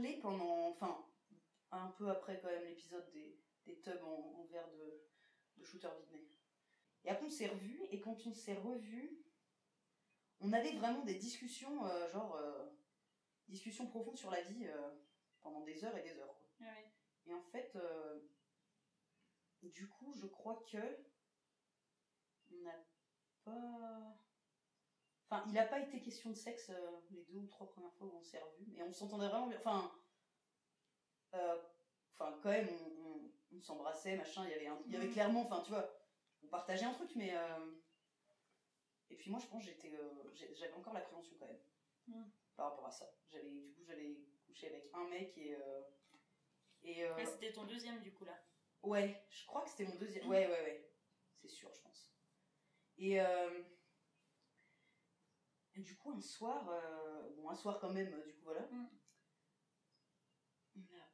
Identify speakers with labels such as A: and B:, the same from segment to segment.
A: Parlé pendant. Enfin, un peu après quand même l'épisode des, des tubs en, en verre de, de shooter Vidney. Et après on s'est revus, et quand on s'est revus, on avait vraiment des discussions, euh, genre. euh, discussions profondes sur la vie euh, pendant des heures et des heures. quoi.
B: Ah oui.
A: Et en fait, du coup, je crois que on n'a pas. Enfin, il n'a pas été question de sexe euh, les deux ou trois premières fois où on s'est revus, mais on s'entendait vraiment bien. Enfin, euh, enfin, quand même, on, on- on s'embrassait, machin. Il y avait, un- il y avait
B: Mhm.
A: clairement, enfin, tu vois, on partageait un truc, mais. euh, Et puis moi, je pense que j'étais, j'avais encore l'appréhension quand même
B: Mhm.
A: par rapport à ça. J'avais, du coup, j'allais coucher avec un mec et. euh, et
B: Ouais, c'était ton deuxième du coup là.
A: Ouais, je crois que c'était mon deuxième. Ouais, ouais, ouais. C'est sûr, je pense. Et, euh, et du coup, un soir, euh, bon, un soir quand même, du coup, voilà.
B: Mm.
A: On a,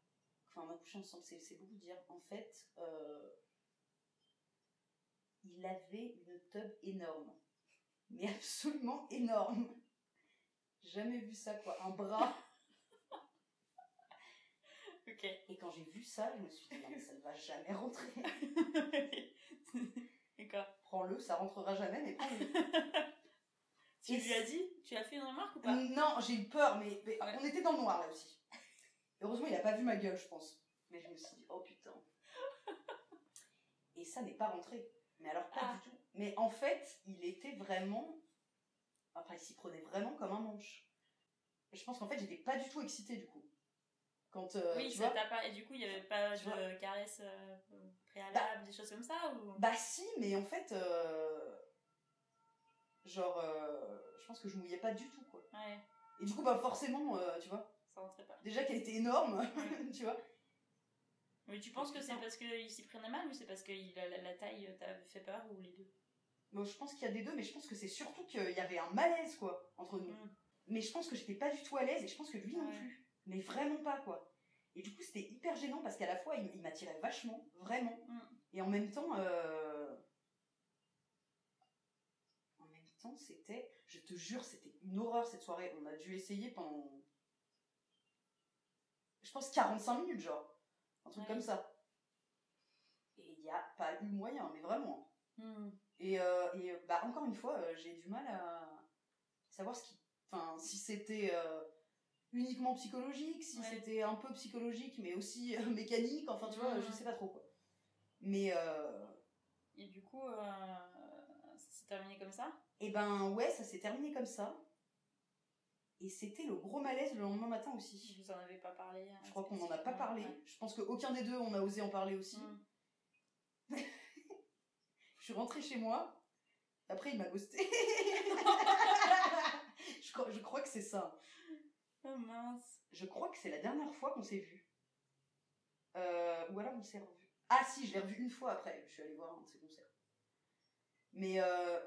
A: enfin, on a couché ensemble, c'est, beaucoup dire. En fait, euh, il avait une tub énorme. Mais absolument énorme. Jamais vu ça, quoi. Un bras.
B: Ok.
A: Et quand j'ai vu ça, je me suis dit, non, mais ça ne va jamais rentrer.
B: D'accord.
A: Prends-le, ça rentrera jamais, mais prends-le.
B: Tu lui as dit Tu as fait une remarque ou pas
A: Non, j'ai eu peur, mais, mais
B: Ouais.
A: on était dans le noir là aussi. Heureusement, il a pas vu ma gueule, je pense. Mais je me suis dit, oh putain. Et ça n'est pas rentré. Mais alors, pas
B: Ah.
A: du tout. Mais en fait, il était vraiment. Enfin, il s'y prenait vraiment comme un manche. Je pense qu'en fait, j'étais pas du tout excitée du coup. Quand. euh,
B: Oui,
A: tu
B: ça
A: vois,
B: t'a pas. Et du coup, il y avait pas de
A: vois
B: caresses euh, préalables, des choses comme ça ou
A: Bah si, mais en fait. euh, Genre, euh, je pense que je mouillais pas du tout, quoi.
B: Ouais,
A: Et du coup, bah forcément, euh, tu vois,
B: ça rentrait pas.
A: déjà qu'elle était énorme, tu vois.
B: Mais tu penses que c'est parce qu'il s'y prenait mal ou c'est parce que la, la taille t'a fait peur ou les deux?
A: Bon, je pense qu'il y a des deux, mais je pense que c'est surtout qu'il y avait un malaise, quoi, entre nous.
B: Mm.
A: Mais je pense que j'étais pas du tout à l'aise, et je pense que lui non plus. Mais vraiment pas, quoi. Et du coup, c'était hyper gênant, parce qu'à la fois, il, il m'attirait vachement, vraiment.
B: Mm.
A: Et en même temps, euh... C'était... Je te jure, c'était une horreur, cette soirée. On a dû essayer pendant... Je pense 45 minutes, genre. Un truc
B: Ouais.
A: comme ça. Et il n'y a pas eu moyen, mais vraiment.
B: Hmm.
A: Et, euh, et bah, encore une fois, euh, j'ai du mal à savoir ce qui. Enfin, si c'était euh, uniquement psychologique, si
B: Ouais.
A: c'était un peu psychologique, mais aussi mécanique, enfin, tu vois,
B: Ouais,
A: je sais pas trop quoi. Mais,
B: Et du coup, ça s'est terminé comme ça?
A: Et ben ouais, ça s'est terminé comme ça. Et c'était le gros malaise le lendemain matin aussi.
B: Vous en avez pas parlé hein,
A: Je crois qu'on n'en a pas parlé.
B: Ouais.
A: Je pense qu'aucun des deux on a osé en parler aussi.
B: Hmm.
A: Je suis rentrée chez moi. Après, il m'a ghosté. je, crois, je crois que c'est ça.
B: Oh mince.
A: Je crois que c'est la dernière fois qu'on s'est vu. Euh, ou alors on s'est revu. Ah si, je l'ai revu une fois après. Je suis allée voir un de ses concerts. Mais, euh,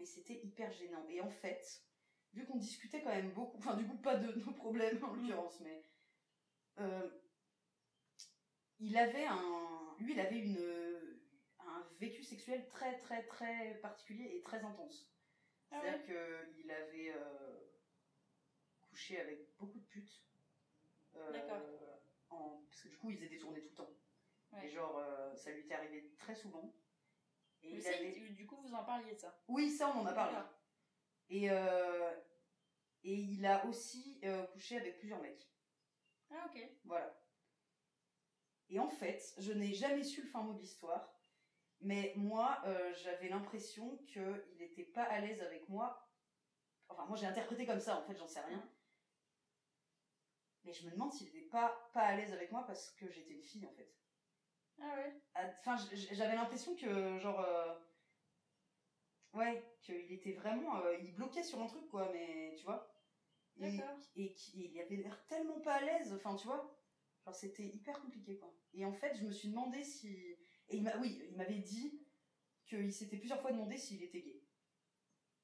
A: mais c'était hyper gênant. Et en fait, vu qu'on discutait quand même beaucoup, enfin du coup pas de nos problèmes en l'occurrence, mais euh, il avait un, lui il avait une, un vécu sexuel très très très particulier et très intense.
B: Ah
A: C'est-à-dire qu'il avait euh, couché avec beaucoup de putes. Euh,
B: D'accord.
A: en- Parce que du coup, ils étaient tournés tout le temps.
B: Ouais.
A: Et genre, ça lui était arrivé très souvent. Et
B: Mais
A: il
B: ça,
A: avait...
B: il- du coup, vous en parliez de ça
A: Oui, ça, on en a parlé. Et, euh, et il a aussi euh, couché avec plusieurs mecs.
B: Ah, ok.
A: Voilà. Et en fait, je n'ai jamais su le fin mot de l'histoire. Mais moi, euh, j'avais l'impression qu'il n'était pas à l'aise avec moi. Enfin, moi, j'ai interprété comme ça, en fait, j'en sais rien. Mais je me demande s'il n'était pas, pas à l'aise avec moi parce que j'étais une fille, en fait.
B: Ah ouais
A: Ah, Enfin, j'avais l'impression que, genre, euh, Ouais, qu'il était vraiment. euh, il bloquait sur un truc, quoi, mais tu vois. Et,
B: D'accord.
A: et qu'il avait l'air tellement pas à l'aise, enfin, tu vois. Genre, c'était hyper compliqué, quoi. Et en fait, je me suis demandé si. Et il m'a, oui, il m'avait dit qu'il s'était plusieurs fois demandé s'il était gay.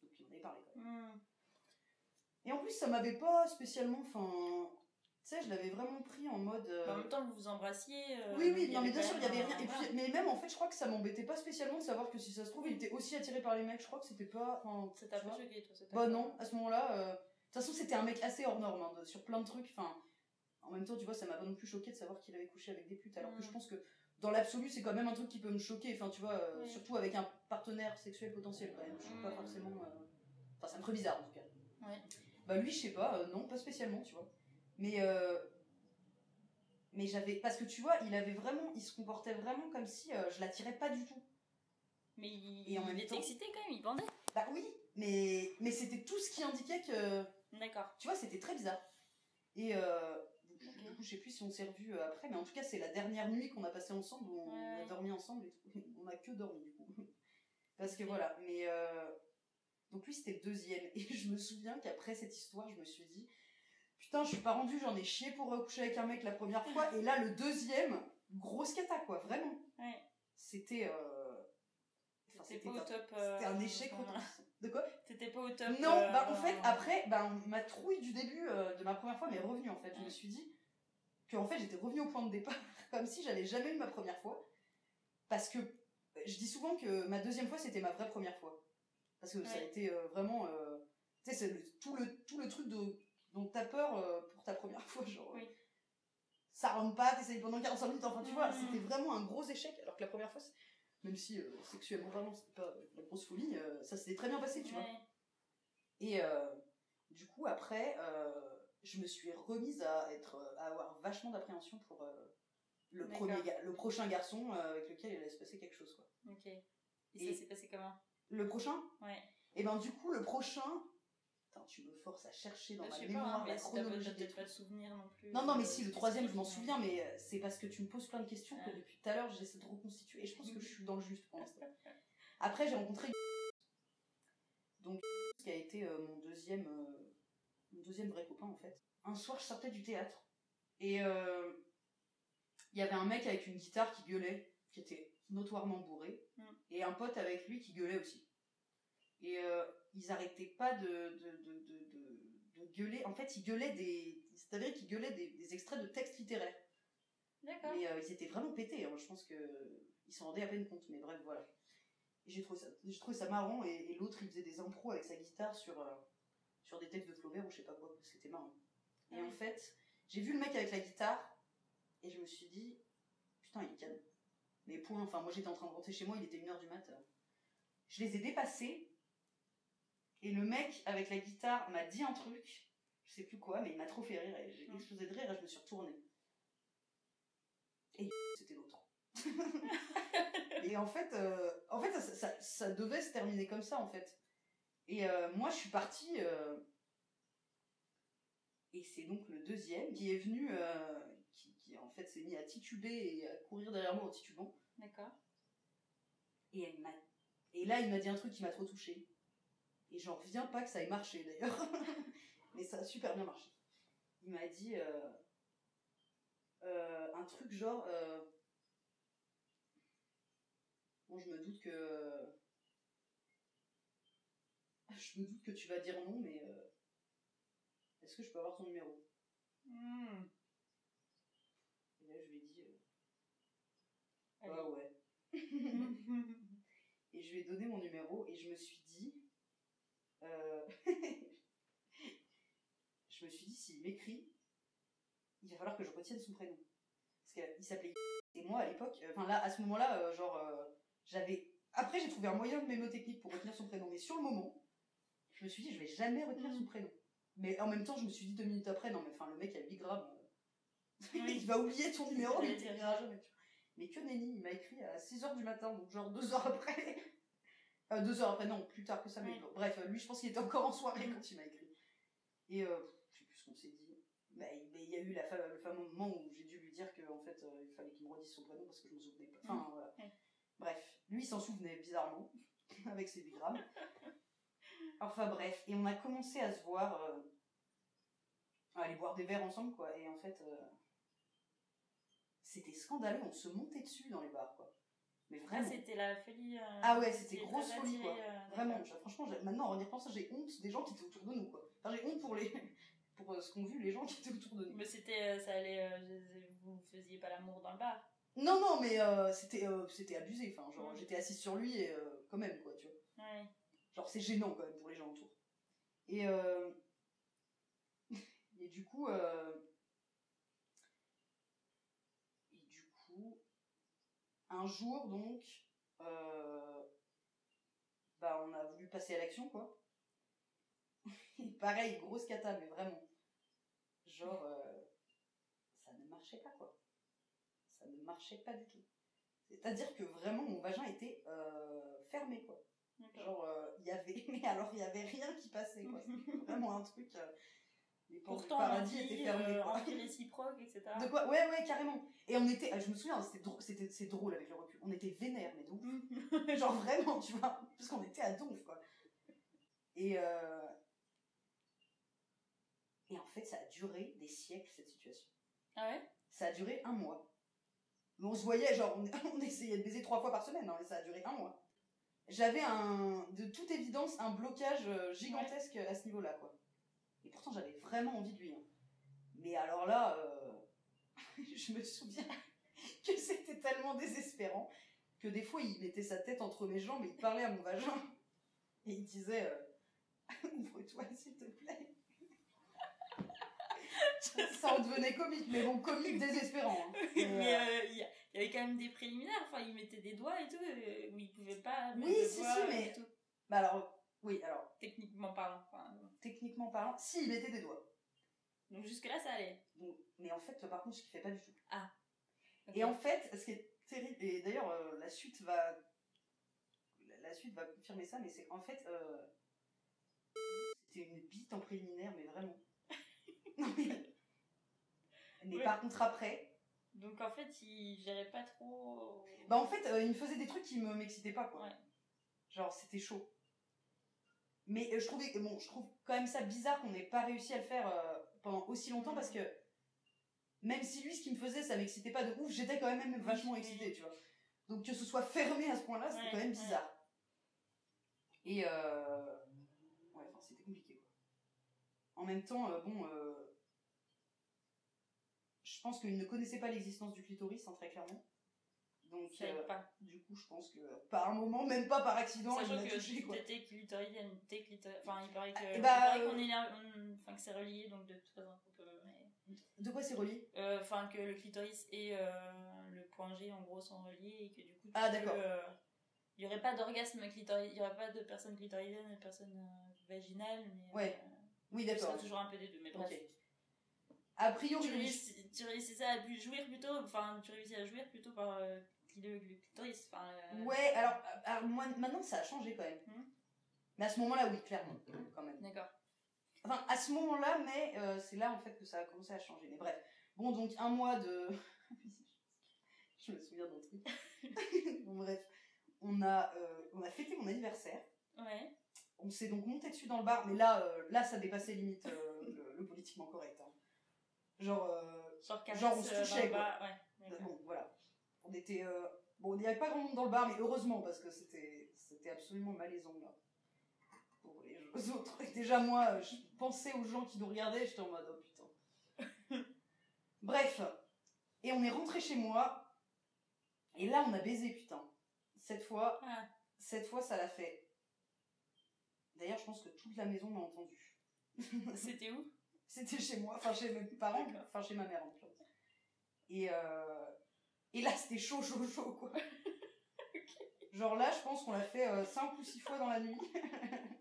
A: Donc, il en avait parlé, quand même. Et en plus, ça m'avait pas spécialement. Enfin. Tu sais, je l'avais vraiment pris en mode. euh,
B: En même temps, vous vous embrassiez. euh,
A: oui, oui, non, mais bien sûr, il y avait rien. Et puis, mais même, en fait, je crois que ça m'embêtait pas spécialement de savoir que si ça se trouve, il était aussi attiré par les mecs. Je crois que c'était pas. enfin,
B: Ça t'a pas choqué, toi ça
A: Bah non, à ce moment-là, euh, de toute façon c'était un mec assez hors norme hein, de- sur plein de trucs. Enfin, en même temps, tu vois, ça m'a pas non plus choqué de savoir qu'il avait couché avec des putes. Alors que
B: Mm.
A: je pense que dans l'absolu, c'est quand même un truc qui peut me choquer. Enfin, tu vois, surtout avec un partenaire sexuel potentiel quand même. Je suis pas
B: Mm.
A: forcément. Enfin, ça me ferait bizarre en tout cas.
B: Ouais.
A: Bah lui, je sais pas, non, pas spécialement, tu vois. Mais euh, mais j'avais parce que tu vois, il avait vraiment, il se comportait vraiment comme si euh, je l'attirais pas du tout.
B: Mais il,
A: Et en
B: il
A: même
B: était
A: temps-
B: excité quand même, il bandait.
A: Bah oui, mais mais c'était tout ce qui indiquait que
B: D'accord.
A: tu vois, c'était très bizarre. Et euh, du coup, je sais plus si on s'est revus après, mais en tout cas, c'est la dernière nuit qu'on a passée ensemble, où on
B: Ouais.
A: a dormi ensemble et tout. On a que dormi, du coup. Parce que voilà, mais. Donc lui, c'était le deuxième. Et je me souviens qu'après cette histoire, je me suis dit Putain, je suis pas rendue, j'en ai chié pour euh, coucher avec un mec la première fois. Et là, le deuxième, grosse cata, quoi, vraiment.
B: Ouais.
A: C'était. euh, enfin, c'était
B: pas au top.
A: C'était
B: euh,
A: un échec
B: enfin,
A: retentissant. De quoi
B: T'étais pas au top.
A: non,
B: euh,
A: bah en fait, après, bah, ma trouille du début euh, de ma première fois m'est revenue en fait. Je me suis dit que en fait j'étais revenue au point de départ, comme si j'avais jamais eu ma première fois. Parce que euh, je dis souvent que ma deuxième fois c'était ma vraie première fois. Parce que ça a été euh, vraiment. euh, tu sais, tout, le, tout le truc de, dont t'as peur euh, pour ta première fois, genre.
B: Oui.
A: Ça rentre pas, t'essayes pendant 45 minutes, enfin tu vois,
B: Mhm.
A: c'était vraiment un gros échec. Alors que la première fois, même si euh, sexuellement vraiment c'était pas euh, la grosse folie, euh, ça s'était très bien passé, tu vois.
B: Ouais.
A: Et euh, du coup, après, euh, je me suis remise à, être, euh, à avoir vachement d'appréhension pour euh, le, premier le prochain garçon euh, avec lequel il allait se passer quelque chose. Quoi.
B: Ok. Et,
A: Et-
B: ça s'est passé comment?
A: Le prochain?
B: Ouais.
A: Et ben du coup, le prochain. Tu me forces à chercher dans
B: Bah,
A: ma
B: sais
A: mémoire
B: pas, hein,
A: la
B: mais
A: chronologie des
B: pas de souvenir non plus.
A: Non, non, mais
B: euh,
A: si, le troisième, je m'en souviens, mais euh, c'est parce que tu me poses plein de questions que depuis tout à l'heure, j'essaie de reconstituer. Et je pense que je suis dans le juste pour l'instant. Après, j'ai rencontré donc qui a été euh, mon deuxième euh, mon deuxième vrai copain en fait. Un soir, je sortais du théâtre et euh, il y avait un mec avec une guitare qui gueulait, qui était notoirement bourré,
B: Mm.
A: et un pote avec lui qui gueulait aussi. Et ils arrêtaient pas de, de, de, de, de- gueuler. En fait, ils gueulaient des. C'est avéré qu'ils gueulaient des, des extraits de textes littéraires.
B: D'accord.
A: Mais euh, ils étaient vraiment pétés. hein. Je pense que ils s'en rendaient à peine compte. Mais bref, voilà. J'ai trouvé ça, j'ai trouvé ça marrant. Et, et l'autre, il faisait des impros avec sa guitare sur, euh, sur des textes de Flaubert ou je sais pas quoi. parce que C'était marrant. Et
B: Ah
A: en fait, j'ai vu le mec avec la guitare et je me suis dit, putain, il est calme. Mais point. Enfin, moi j'étais en train de rentrer chez moi, il était 1h du mat. Je les ai dépassés. Et le mec avec la guitare m'a dit un truc, je sais plus quoi, mais il m'a trop fait rire et j'ai
B: Mm.
A: explosé de rire et je me suis retournée. Et c'était l'autre. et en fait, euh, en fait ça, ça- ça devait se terminer comme ça en fait. Et euh, moi je suis partie. euh, et c'est donc le deuxième qui est venu, qui, qui, en fait s'est mis à tituber et à courir derrière moi en titubant.
B: D'accord.
A: Et, elle et là, il m'a dit un truc qui m'a trop touchée. Et j'en reviens pas que ça ait marché d'ailleurs. Mais ça a super bien marché. Il m'a dit euh, euh, un truc genre. euh, bon, je me doute que. Je me doute que tu vas dire non, mais. euh, Est-ce que je peux avoir ton numéro?
B: Hmm.
A: Et là, je lui ai dit. ah ouais. Et je lui ai donné mon numéro et je me suis. Euh, je me suis dit, s'il m'écrit, il va falloir que je retienne son prénom. Parce qu'il s'appelait Et moi, à l'époque, euh, enfin là, à ce moment-là, euh, genre, j'avais. Après, j'ai trouvé un moyen de mémotechnique pour retenir son prénom. Mais sur le moment, je me suis dit, je vais jamais retenir son prénom. Mais en même temps, je me suis dit deux minutes après, non, mais enfin, le mec a 8 grammes.
B: Oui.
A: il va oublier ton numéro, il t'écrira jamais. Mais que nenni, il m'a écrit à 6h du matin, donc genre 2 heures après. Euh, deux heures après, non, plus tard que ça, mais bon, bref, lui, je pense qu'il était encore en soirée quand il m'a écrit. Et euh, je sais plus ce qu'on s'est dit. Bah, il mais il y a eu la fa- le fameux moment où j'ai dû lui dire qu'en fait, euh, il fallait qu'il me redise son prénom parce que je me souvenais pas. Enfin, voilà.
B: Ouais.
A: Bref, lui, il s'en souvenait bizarrement. avec ses 8 grammes. Enfin bref, et on a commencé à se voir, euh, à aller boire des verres ensemble, quoi. Et en fait, euh, c'était scandaleux, on se montait dessus dans les bars, quoi. Mais
B: Ah,
A: vraiment.
B: c'était la folie. euh,
A: Ah ouais, c'était grosse folie, quoi.
B: euh,
A: Vraiment, franchement, maintenant, en y repensant, j'ai honte des gens qui étaient autour de nous, quoi. Enfin, j'ai honte pour les... pour euh, ce qu'ont vu les gens qui étaient autour de nous.
B: Mais c'était, ça allait, euh, vous faisiez pas l'amour dans le bar.
A: Non, non, mais euh, c'était euh, c'était abusé, enfin, genre,
B: Mm.
A: j'étais assise sur lui et euh, quand même, quoi, tu vois.
B: Ouais.
A: Genre, c'est gênant, quand même, pour les gens autour. Et, euh... et du coup... euh, Et du coup... Un jour, donc... euh, Bah, on a voulu passer à l'action, quoi. Et pareil, grosse cata, mais vraiment. Genre... euh, Ça ne marchait pas, quoi. Ça ne marchait pas du tout. C'est-à-dire que vraiment, mon vagin était euh, fermé, quoi. Genre, il y avait, mais alors il y avait rien qui passait, quoi. C'était vraiment un truc. Les
B: Pourtant,
A: paradis
B: envie,
A: étaient fermées,
B: euh, réciproque, etc.
A: De quoi? Ouais, ouais, carrément. Et on était, ah, je me souviens, c'était drôle, c'était, c'est drôle avec le recul. On était vénère, mais de ouf. Genre vraiment, tu vois, parce qu'on était à donf, quoi. Et, euh... et en fait, ça a duré des siècles, cette situation.
B: Ah ouais?
A: Ça a duré un mois. Mais on se voyait, genre, on, on essayait de baiser trois fois par semaine, hein, et ça a duré un mois. J'avais un, de toute évidence un blocage euh, gigantesque à ce niveau-là, quoi. Pourtant, j'avais vraiment envie de lui. hein. Mais alors là, euh, je me souviens que c'était tellement désespérant que des fois, il mettait sa tête entre mes jambes et il parlait à mon vagin. Et il disait euh, Ouvre-toi, s'il te plaît. Ça en devenait comique, mais bon, comique désespérant. hein.
B: Mais
A: euh,
B: euh, il y, avait quand même des préliminaires, enfin, il mettait des doigts et tout, où il pouvait pas mettre
A: Oui,
B: de
A: si,
B: doigts
A: si, mais- Bah alors, oui, alors,
B: techniquement parlant.
A: Techniquement parlant, si, il mettait des doigts.
B: donc jusque-là, ça allait.
A: Donc, mais en fait, par contre, je kiffais pas du tout.
B: Ok.
A: Et en fait, ce qui est terrible, et d'ailleurs, euh, la suite va. la- suite va confirmer ça, mais c'est en fait. euh, C'était une bite en préliminaire, mais vraiment. Mais. Mais
B: Ouais.
A: par contre, après.
B: Donc en fait, il gérait pas trop.
A: Bah, en fait, euh, il me faisait des trucs qui me m'excitaient pas, quoi.
B: Ouais.
A: Genre, c'était chaud. Mais euh, je trouvais. Bon, je trouve quand même ça bizarre qu'on n'ait pas réussi à le faire euh, pendant aussi longtemps parce que. Même si lui, ce qu'il me faisait, ça m'excitait pas de ouf, j'étais quand même vachement excitée, tu vois. Donc que ce soit fermé à ce point-là, c'était
B: Ouais,
A: quand même
B: ouais.
A: bizarre. Et euh... Ouais, enfin, c'était compliqué, quoi. En même temps, euh, bon... euh, Je pense qu'il ne connaissait pas l'existence du clitoris, hein, très clairement. Donc, euh,
B: pas.
A: du coup, je pense que par un moment, même pas par accident, il
B: Sachant que
A: touché, quoi.
B: t'étais clitoridienne, t'es clitoridienne. Enfin, il paraît que,
A: Ah,
B: il
A: bah,
B: paraît
A: euh,
B: qu'on est là, on- enfin que c'est relié, donc de toute façon, on peut. mais-
A: De quoi c'est relié?
B: Euh, Enfin, que le clitoris et euh, le point G en gros sont reliés et que du coup.
A: Ah, d'accord.
B: Il n'y aurait pas d'orgasme clitoridienne, il n'y aurait pas de personne clitoridienne et de personne vaginale, mais.
A: Ouais, Oui, d'accord.
B: serait toujours un peu des deux, mais bref.
A: Ok. A priori,
B: Tu, réussis, tu réussissais à jouir plutôt, enfin, tu réussis à jouir plutôt par euh, le, le clitoris. Enfin, euh,
A: Ouais, alors, alors moi, maintenant, ça a changé quand même.
B: Hmm.
A: Mais à ce moment-là, oui, clairement, quand même.
B: D'accord.
A: Enfin, à ce moment-là, mais euh, c'est là en fait que ça a commencé à changer. Mais bref. Bon, donc un mois de. Je me souviens d'un truc. bon, bref. On a, euh, on a fêté mon anniversaire.
B: Ouais.
A: On s'est donc monté dessus dans le bar, mais là, euh, là ça dépassait limite euh, le, le politiquement correct. hein. Genre, euh,
B: Genre,
A: Genre, on se
B: euh,
A: touchait, quoi.
B: Ouais.
A: bon, voilà. On était. euh, Bon, il n'y avait pas grand monde dans le bar, mais heureusement, parce que c'était c'était absolument malaisant là. Pour les autres. Et déjà, moi, euh, je pensais aux gens qui nous regardaient, j'étais en mode oh putain. Bref. Et on est rentré chez moi. Et là, on a baisé, putain. Cette fois,
B: Ah.
A: cette fois, ça l'a fait. D'ailleurs, je pense que toute la maison m'a entendu.
B: C'était où?
A: C'était chez moi, enfin chez mes parents, enfin chez ma mère en l'occurrence. Et, euh, et là, c'était chaud, chaud, chaud, quoi. Genre là, je pense qu'on l'a fait 5 ou 6 fois dans la nuit.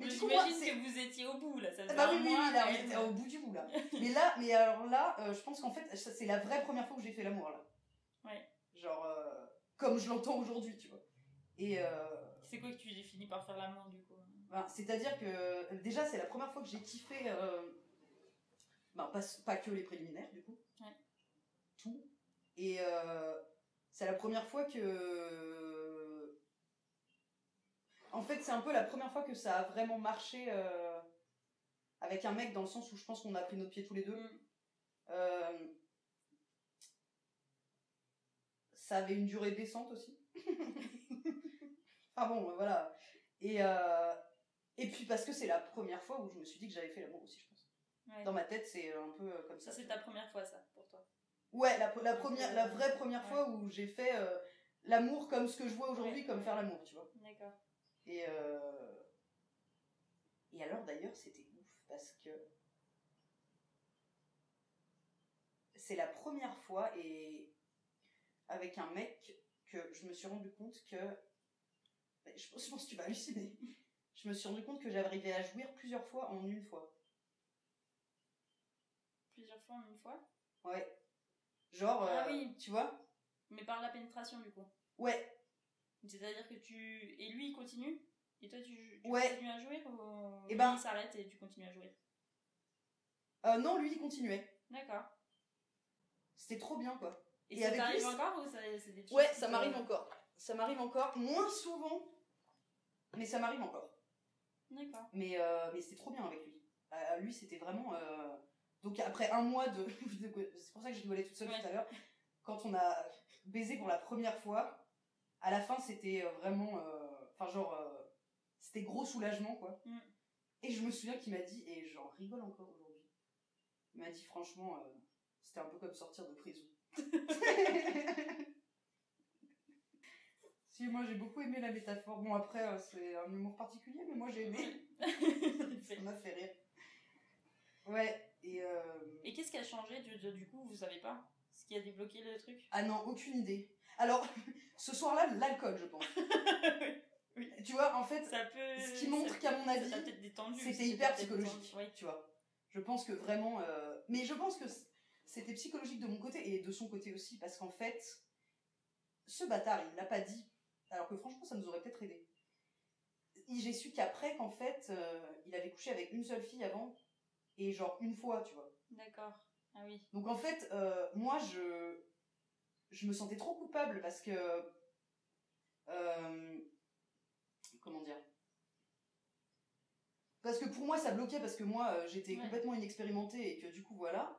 B: Mais
A: moi,
B: J'imagine que vous étiez au bout là. Ça
A: Ah bah oui, oui, oui, là, on était au bout du bout, là. mais là, mais alors là, euh, je pense qu'en fait, c'est la vraie première fois que j'ai fait l'amour, là.
B: Ouais.
A: Genre, euh, comme je l'entends aujourd'hui, tu vois. Et, euh,
B: C'est quoi que tu finis par faire l'amour du coup?
A: Ben, C'est-à-dire que euh, déjà c'est la première fois que j'ai kiffé, euh, ben, pas, pas que les préliminaires du coup,
B: Ouais.
A: tout. Et euh, c'est la première fois que En fait, c'est un peu la première fois que ça a vraiment marché euh, avec un mec, dans le sens où je pense qu'on a pris notre pied tous les deux.
B: Mm.
A: Euh, ça avait une durée décente aussi. ah bon, voilà. Et, euh, et puis parce que c'est la première fois où je me suis dit que j'avais fait l'amour aussi, je pense.
B: Ouais.
A: Dans ma tête, c'est un peu comme ça.
B: Ça, c'est ta première fois, ça, pour toi.
A: Ouais, la, la première, la vraie première fois où j'ai fait euh, l'amour comme ce que je vois aujourd'hui,
B: Ouais.
A: comme faire l'amour, tu vois.
B: D'accord.
A: Et, euh, et alors d'ailleurs, c'était ouf parce que c'est la première fois et avec un mec que je me suis rendu compte que mais je pense, je pense que tu vas halluciner. Je me suis rendu compte que j'arrivais à jouir plusieurs fois en une fois.
B: Plusieurs fois en une fois?
A: Ouais. Genre,
B: Ah
A: euh,
B: oui.
A: tu vois
B: Mais par la pénétration, du coup.
A: Ouais,
B: C'est-à-dire que tu. Et lui, il continue Et toi, tu, tu
A: Ouais.
B: continues à jouer ou
A: Eh
B: lui,
A: ben-
B: il s'arrête et tu continues à jouer?
A: Euh, non, lui il continuait.
B: D'accord.
A: C'était trop bien quoi.
B: Et,
A: Et
B: ça t'arrive
A: lui,
B: encore ou ça- c'est des
A: Ouais, ça m'arrive encore. Ça m'arrive encore, moins souvent, mais ça m'arrive encore.
B: D'accord.
A: Mais, euh, mais c'était trop bien avec lui. Euh, lui, c'était vraiment. Donc après un mois de. C'est pour ça que je rigolais toute seule
B: Ouais.
A: tout à l'heure. Quand on a baisé pour la première fois, à la fin, c'était euh, vraiment. euh, Enfin, genre. euh, C'était gros soulagement, quoi.
B: Mm.
A: Et je me souviens qu'il m'a dit, et j'en rigole encore aujourd'hui, il m'a dit franchement, euh, c'était un peu comme sortir de prison. si, moi j'ai beaucoup aimé la métaphore. Bon, après, c'est un humour particulier, mais moi j'ai aimé. Ça m'a fait rire. Ouais, et. euh,
B: Et qu'est-ce qui a changé du, du- coup, vous savez pas Ce qui a débloqué le truc?
A: Ah non, aucune idée. Alors, ce soir-là, l'alcool, je pense.
B: Oui.
A: Tu vois, en fait,
B: Ça peut.
A: ce qui montre qu'à mon avis, c'était hyper psychologique.
B: Oui.
A: Tu vois. Je pense que vraiment. euh, Mais je pense que c'était psychologique de mon côté et de son côté aussi, parce qu'en fait, ce bâtard, il l'a pas dit. Alors que franchement, ça nous aurait peut-être aidé. J'ai su qu'après, qu'en fait, euh, il avait couché avec une seule fille avant, et genre une fois, tu vois.
B: D'accord. Ah oui.
A: Donc en fait, euh, moi, je, je me sentais trop coupable parce que... euh, comment dire? Parce que pour moi, ça bloquait parce que moi, euh, j'étais
B: Ouais.
A: complètement inexpérimentée et que du coup, voilà.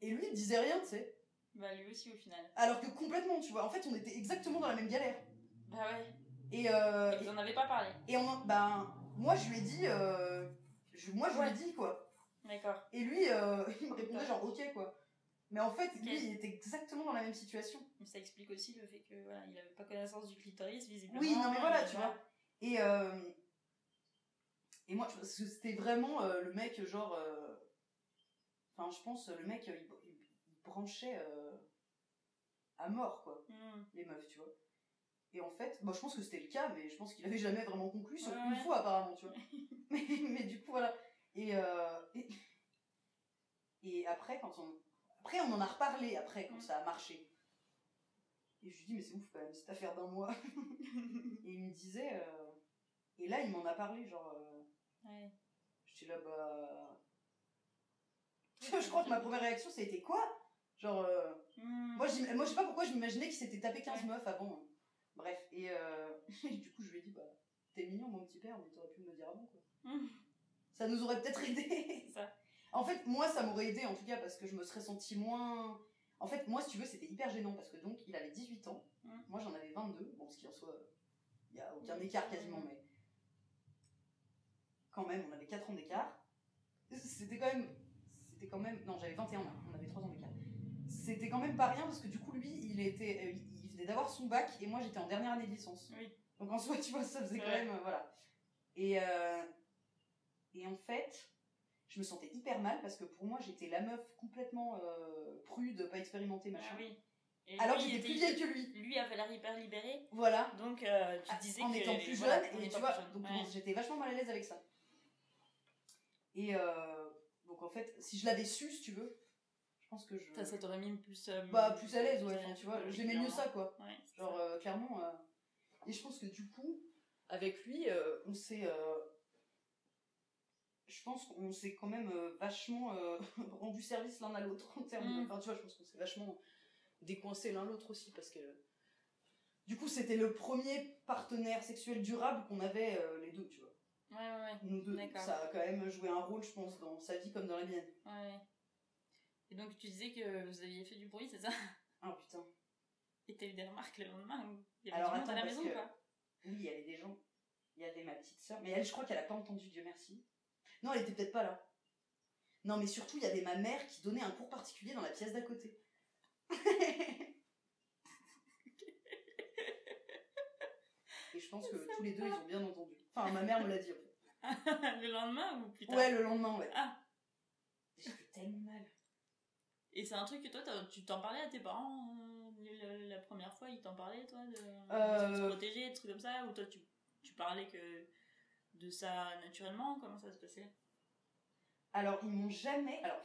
A: Et lui, il disait rien, tu sais.
B: Bah, lui aussi au final.
A: Alors que complètement, tu vois. En fait, on était exactement dans la même galère.
B: Bah ouais.
A: Et, euh,
B: Et vous en avez pas parlé.
A: et on, ben, moi, je lui ai dit... euh, je- moi, je lui ai dit, quoi.
B: D'accord.
A: Et lui, euh, il me répondait genre, ok, quoi. Mais en fait, lui, il était exactement dans la même situation.
B: Mais ça explique aussi le fait que voilà, il avait pas connaissance du clitoris visiblement.
A: Oui, non mais voilà,
B: et
A: tu vois. Et, euh, et moi, c'était vraiment euh, le mec, genre. euh, Enfin, je pense, le mec, il, il- il branchait euh, à mort, quoi,
B: Hmm.
A: les meufs, tu vois. Et en fait, bon, je pense que c'était le cas, mais je pense qu'il avait jamais vraiment conclu, sauf
B: Ouais,
A: une
B: ouais.
A: fois apparemment, tu vois. mais, mais du coup, voilà. Et, euh, et, et après, quand on. Après, on en a reparlé, après, quand ça a marché. Et je lui dis, mais c'est ouf quand même, cette affaire d'un mois. et il me disait. euh, Et là, il m'en a parlé, genre. euh,
B: Ouais.
A: J'étais là, bah. je crois que ma première réaction, ça a été quoi? Genre. euh,
B: Hmm.
A: moi, moi, je sais pas pourquoi je m'imaginais qu'il s'était tapé 15
B: Ouais.
A: meufs avant. Bref, et, euh, et du coup, je lui ai dit, bah, t'es mignon, mon petit père, mais t'aurais pu me le dire avant, quoi.
B: Hmm.
A: Ça nous aurait peut-être aidé.
B: Ça.
A: En fait, moi, ça m'aurait aidé, en tout cas, parce que je me serais sentie moins. En fait, moi, si tu veux, c'était hyper gênant, parce que donc, il avait 18 ans,
B: Mm.
A: moi, j'en avais 22, bon, ce qui en soit. Il y a aucun écart quasiment, mais. Quand même, on avait 4 ans d'écart. C'était quand même. C'était quand même. Non, j'avais 21 ans, on avait 3 ans d'écart. C'était quand même pas rien, parce que du coup, lui, il était. Venait d'avoir son bac, et moi, j'étais en dernière année de licence.
B: Oui.
A: Donc en soi, tu vois, ça faisait quand même. euh, voilà. Et, euh, et en fait, je me sentais hyper mal parce que pour moi, j'étais la meuf complètement euh, prude, pas expérimentée, machin.
B: Ah oui. Et
A: Alors que j'étais plus vieille que lui.
B: Lui avait l'air hyper libéré,
A: Voilà.
B: donc tu
A: Ah,
B: disais
A: en
B: que.
A: étant plus
B: voilà,
A: jeune, et tu vois, donc
B: Ouais.
A: j'étais vachement mal à l'aise avec ça. Et donc en fait, si je l'avais su, si tu veux, pense que je.
B: Ça, ça t'aurait mis plus. euh,
A: Bah, plus à l'aise, ouais, enfin, tu vois, j'aimais mieux ça, quoi.
B: Ouais, c'est
A: Genre,
B: ça.
A: euh, clairement. euh, Et je pense que du coup, avec lui, on s'est. Je pense qu'on s'est quand même vachement rendu service l'un à l'autre en termes de.
B: Mm.
A: Enfin, tu vois, je pense qu'on s'est vachement décoincé l'un l'autre aussi parce que. Du coup, c'était le premier partenaire sexuel durable qu'on avait les deux, tu vois.
B: Ouais, ouais, ouais.
A: Nous deux. Ça a quand même joué un rôle, je pense, dans sa vie comme dans la mienne.
B: ouais. Et donc, tu disais que vous aviez fait du bruit, c'est ça
A: Ah putain.
B: Et t'as eu des remarques le lendemain il y avait
A: Alors,
B: du monde à la maison,
A: que-
B: quoi.
A: Oui, il y avait des gens. Il y avait ma petite sœur. Mais elle, je crois qu'elle a pas entendu, Dieu merci. Non, elle était peut-être pas là. Non, mais surtout, il y avait ma mère qui donnait un cours particulier dans la pièce d'à côté. Et je pense que tous les deux, ils ont bien entendu. Enfin, ma mère me l'a dit, en fait.
B: le lendemain ou plus tard
A: Ouais, le lendemain, ouais.
B: Ah.
A: J'ai fait tellement mal.
B: Et c'est un truc que toi, tu t'en parlais à tes parents euh, la, la première fois, ils t'en parlaient, toi, de,
A: Euh.
B: de se protéger, des trucs comme ça Ou toi, tu, tu parlais que de ça naturellement Comment ça se passait?
A: Alors, ils m'ont jamais. Alors.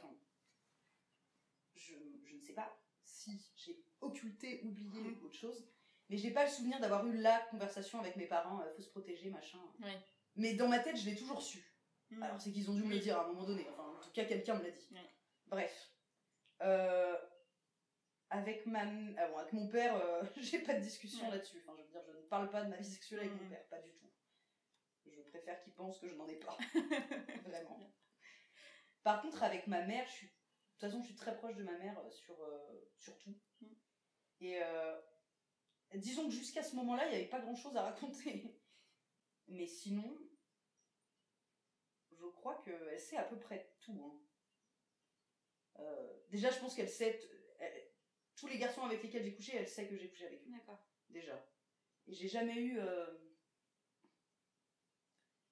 A: Je, je ne sais pas si j'ai occulté, oublié ou autre chose, mais j'ai pas le souvenir d'avoir eu la conversation avec mes parents, euh, faut se protéger, machin. Mais dans ma tête, je l'ai toujours su.
B: Hmm.
A: Alors, c'est qu'ils ont dû me le dire à un moment donné. Enfin, en tout cas, quelqu'un me l'a dit. Bref. Euh, avec, ma, ah bon, avec mon père, euh, j'ai pas de discussion
B: Ouais.
A: là-dessus. Enfin, je veux dire, je ne parle pas de ma vie sexuelle avec mon père, pas du tout. Je préfère qu'il pense que je n'en ai pas. Vraiment. Par contre, avec ma mère, je suis. De toute façon, je suis très proche de ma mère euh, sur, euh, sur tout.
B: Mhm.
A: Et euh, disons que jusqu'à ce moment-là, il n'y avait pas grand-chose à raconter. Mais sinon, je crois qu'elle sait à peu près tout. hein. Euh, déjà, je pense qu'elle sait. elle- tous les garçons avec lesquels j'ai couché, elle sait que j'ai couché avec eux.
B: D'accord.
A: Déjà. Et j'ai jamais eu. euh,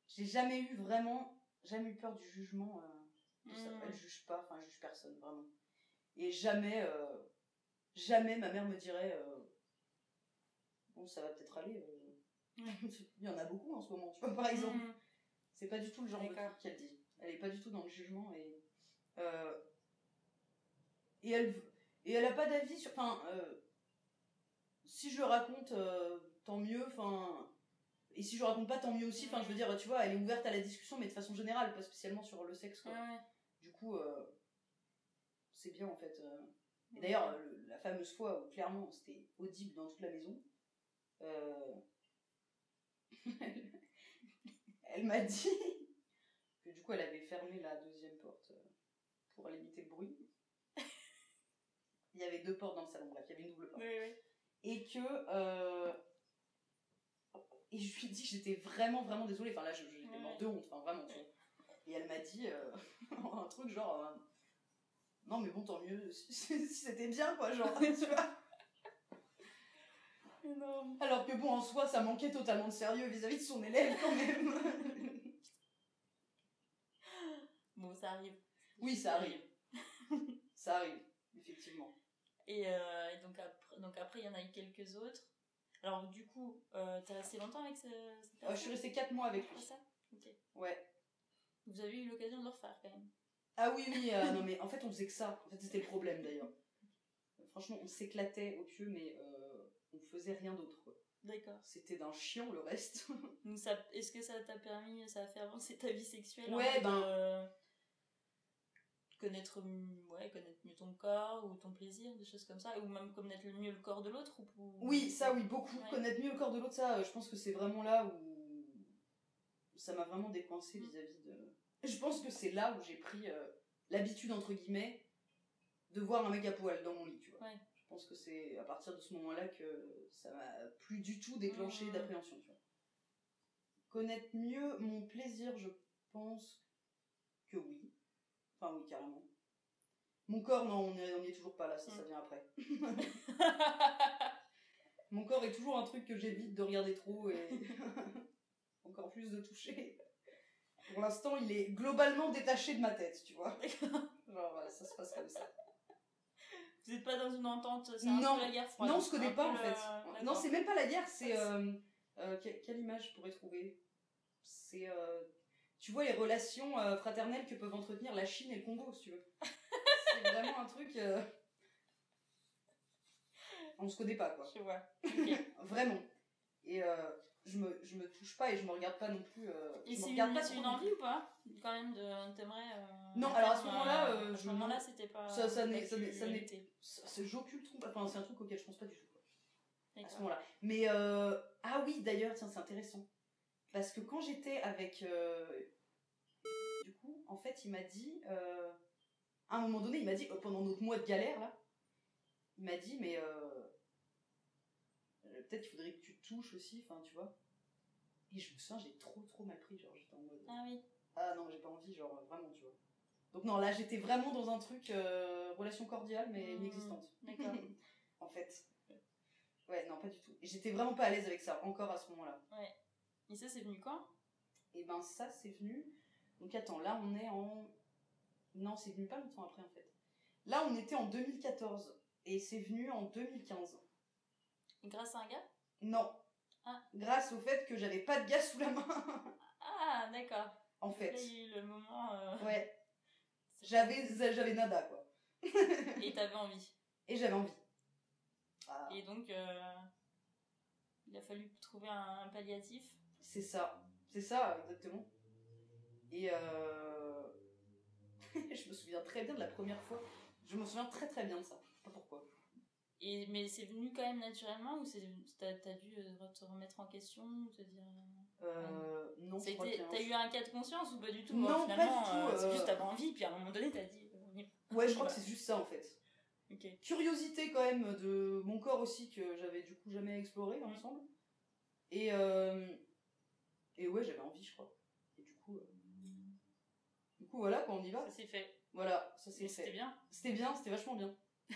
A: J'ai jamais eu vraiment. Jamais eu peur du jugement. euh, de ça. Elle juge pas, enfin, elle juge personne, vraiment. Et jamais. euh, Jamais ma mère me dirait. euh, Bon, ça va peut-être aller. euh. Il y en a beaucoup en ce moment, tu vois, par exemple.
B: Hmm.
A: C'est pas du tout le genre de
B: D'accord.
A: truc qu'elle dit. Elle est pas du tout dans le jugement et et elle et elle a pas d'avis sur. Enfin, euh, si je le raconte, euh, tant mieux. Enfin, et si je le raconte pas, tant mieux aussi. Enfin, je veux dire, tu vois, elle est ouverte à la discussion, mais de façon générale, pas spécialement sur le sexe. Quoi.
B: Ouais.
A: Du coup, euh, c'est bien en fait. Et d'ailleurs, le- la fameuse fois où clairement c'était audible dans toute la maison, elle m'a dit que du coup elle avait fermé la deuxième porte pour limiter le bruit. Il y avait deux portes dans le salon, bref, il y avait une double porte.
B: Oui, oui.
A: Et que. euh, Et je lui ai dit que j'étais vraiment, vraiment désolée. Enfin là, j'étais morte de honte, enfin vraiment. Et elle m'a dit euh, un truc genre. euh, non, mais bon, tant mieux si, c'était bien, quoi, genre, tu vois.
B: Énorme.
A: Alors que bon, en soi, ça manquait totalement de sérieux vis-à-vis de son élève, quand même.
B: Bon, ça arrive.
A: oui, ça arrive. ça arrive, effectivement.
B: Et, euh, et donc, après, donc après, il y en a eu quelques autres. Alors, du coup, euh, t'es resté longtemps avec ce, cette
A: Euh, je suis restée 4 mois avec
B: C'est
A: lui.
B: ça? Ok.
A: Ouais.
B: Vous avez eu l'occasion de le refaire quand même.
A: Ah oui, oui, euh, non, mais en fait, on faisait que ça. En fait, c'était le problème d'ailleurs. Franchement, on s'éclatait au pieu, mais on faisait rien d'autre.
B: D'accord.
A: C'était d'un chiant le reste.
B: Est-ce que ça t'a permis, ça a fait avancer ta vie sexuelle
A: Ouais, ben-
B: connaître, ouais, connaître mieux ton corps ou ton plaisir, des choses comme ça, ou même connaître mieux le corps de l'autre ou, ou-
A: Oui, ça, oui, beaucoup.
B: Ouais.
A: Connaître mieux le corps de l'autre, ça, euh, je pense que c'est vraiment là où ça m'a vraiment décoincé vis-à-vis de. Je pense que c'est là où j'ai pris euh, l'habitude, entre guillemets, de voir un mec à poil dans mon lit, tu vois.
B: Ouais.
A: Je pense que c'est à partir de ce moment-là que ça m'a plus du tout déclenché
B: Mhm.
A: d'appréhension, tu vois. Connaître mieux mon plaisir, je pense que oui. Enfin, oui, carrément. Mon corps, non, on n'y est toujours pas là, ça, ça
B: Mm.
A: vient après. Mon corps est toujours un truc que j'évite de regarder trop et encore plus de toucher. Pour l'instant, il est globalement détaché de ma tête, tu vois. Genre, voilà, ça se passe comme ça.
B: Vous n'êtes pas dans une entente, c'est un
A: Non.
B: peu la guerre froide.
A: Non, on se connaît pas en
B: le-
A: fait.
B: d'accord.
A: Non, c'est même pas la guerre, c'est. euh, euh, que- quelle image je pourrais trouver? C'est. euh, tu vois les relations euh, fraternelles que peuvent entretenir la Chine et le Congo, si tu veux. c'est vraiment un truc. euh, On se connaît pas, quoi.
B: Je vois.
A: Vraiment. Et euh, je, me, je me touche pas et je me regarde pas non plus. euh,
B: Et c'est une,
A: pas
B: une envie ou pas Quand même, de t'aimerais.
A: Non, alors à ce moment-là,
B: à ce moment-là, c'était pas.
A: Ça- ça n'est- ça J'occulte trop. Enfin, c'est un truc auquel je pense pas du tout. quoi. à ce moment-là. Mais ah oui, d'ailleurs, tiens, c'est intéressant. Parce que quand j'étais avec euh, du coup, en fait, il m'a dit euh, à un moment donné, il m'a dit euh, pendant notre mois de galère là, il m'a dit mais peut-être qu'il faudrait que tu touches aussi, enfin tu vois. Et je me souviens, j'ai trop trop mal pris, genre j'étais en mode
B: Ah oui.
A: ah non, j'ai pas envie, genre vraiment, tu vois. Donc non, là j'étais vraiment dans un truc relation cordiale mais
B: Mmh,
A: inexistante.
B: D'accord.
A: en fait. Ouais, non, pas du tout. Et j'étais vraiment pas à l'aise avec ça, encore à ce moment-là.
B: Et ça, c'est venu quand?
A: Et ben ça, c'est venu. Donc attends, là on est en. Non, c'est venu pas longtemps après en fait. Là on était en 2014 et c'est venu en 2015.
B: Grâce à un gars?
A: Non.
B: Ah.
A: Grâce au fait que j'avais pas de gaz sous la main,
B: Ah, d'accord.
A: en fait.
B: le moment. euh,
A: Ouais. J'avais, j'avais nada quoi.
B: Et t'avais envie.
A: Et j'avais envie. Ah,
B: Et donc, euh, il a fallu trouver un palliatif.
A: C'est ça. C'est ça, exactement. Et euh... je me souviens très bien de la première fois. Je me souviens très très bien de ça. Je sais pas pourquoi.
B: Et, mais c'est venu quand même naturellement ou t'as as dû euh, te remettre en question ou te dire
A: Euh, non, y a un-
B: t'as eu un cas de conscience ou pas du tout?
A: Non, pas
B: finalement,
A: du tout,
B: euh, c'est
A: euh.
B: juste t'avais envie puis à un moment donné t'as dit euh.
A: Ouais, je crois que c'est juste ça en fait. Curiosité quand même de mon corps aussi que j'avais du coup jamais exploré, il me semble. Et, euh... et ouais, j'avais envie, je crois. Et du coup, euh, du coup voilà, quand on y va.
B: ça s'est fait
A: Voilà, ça c'est
B: Mais c'était
A: fait.
B: bien
A: C'était bien, c'était vachement bien.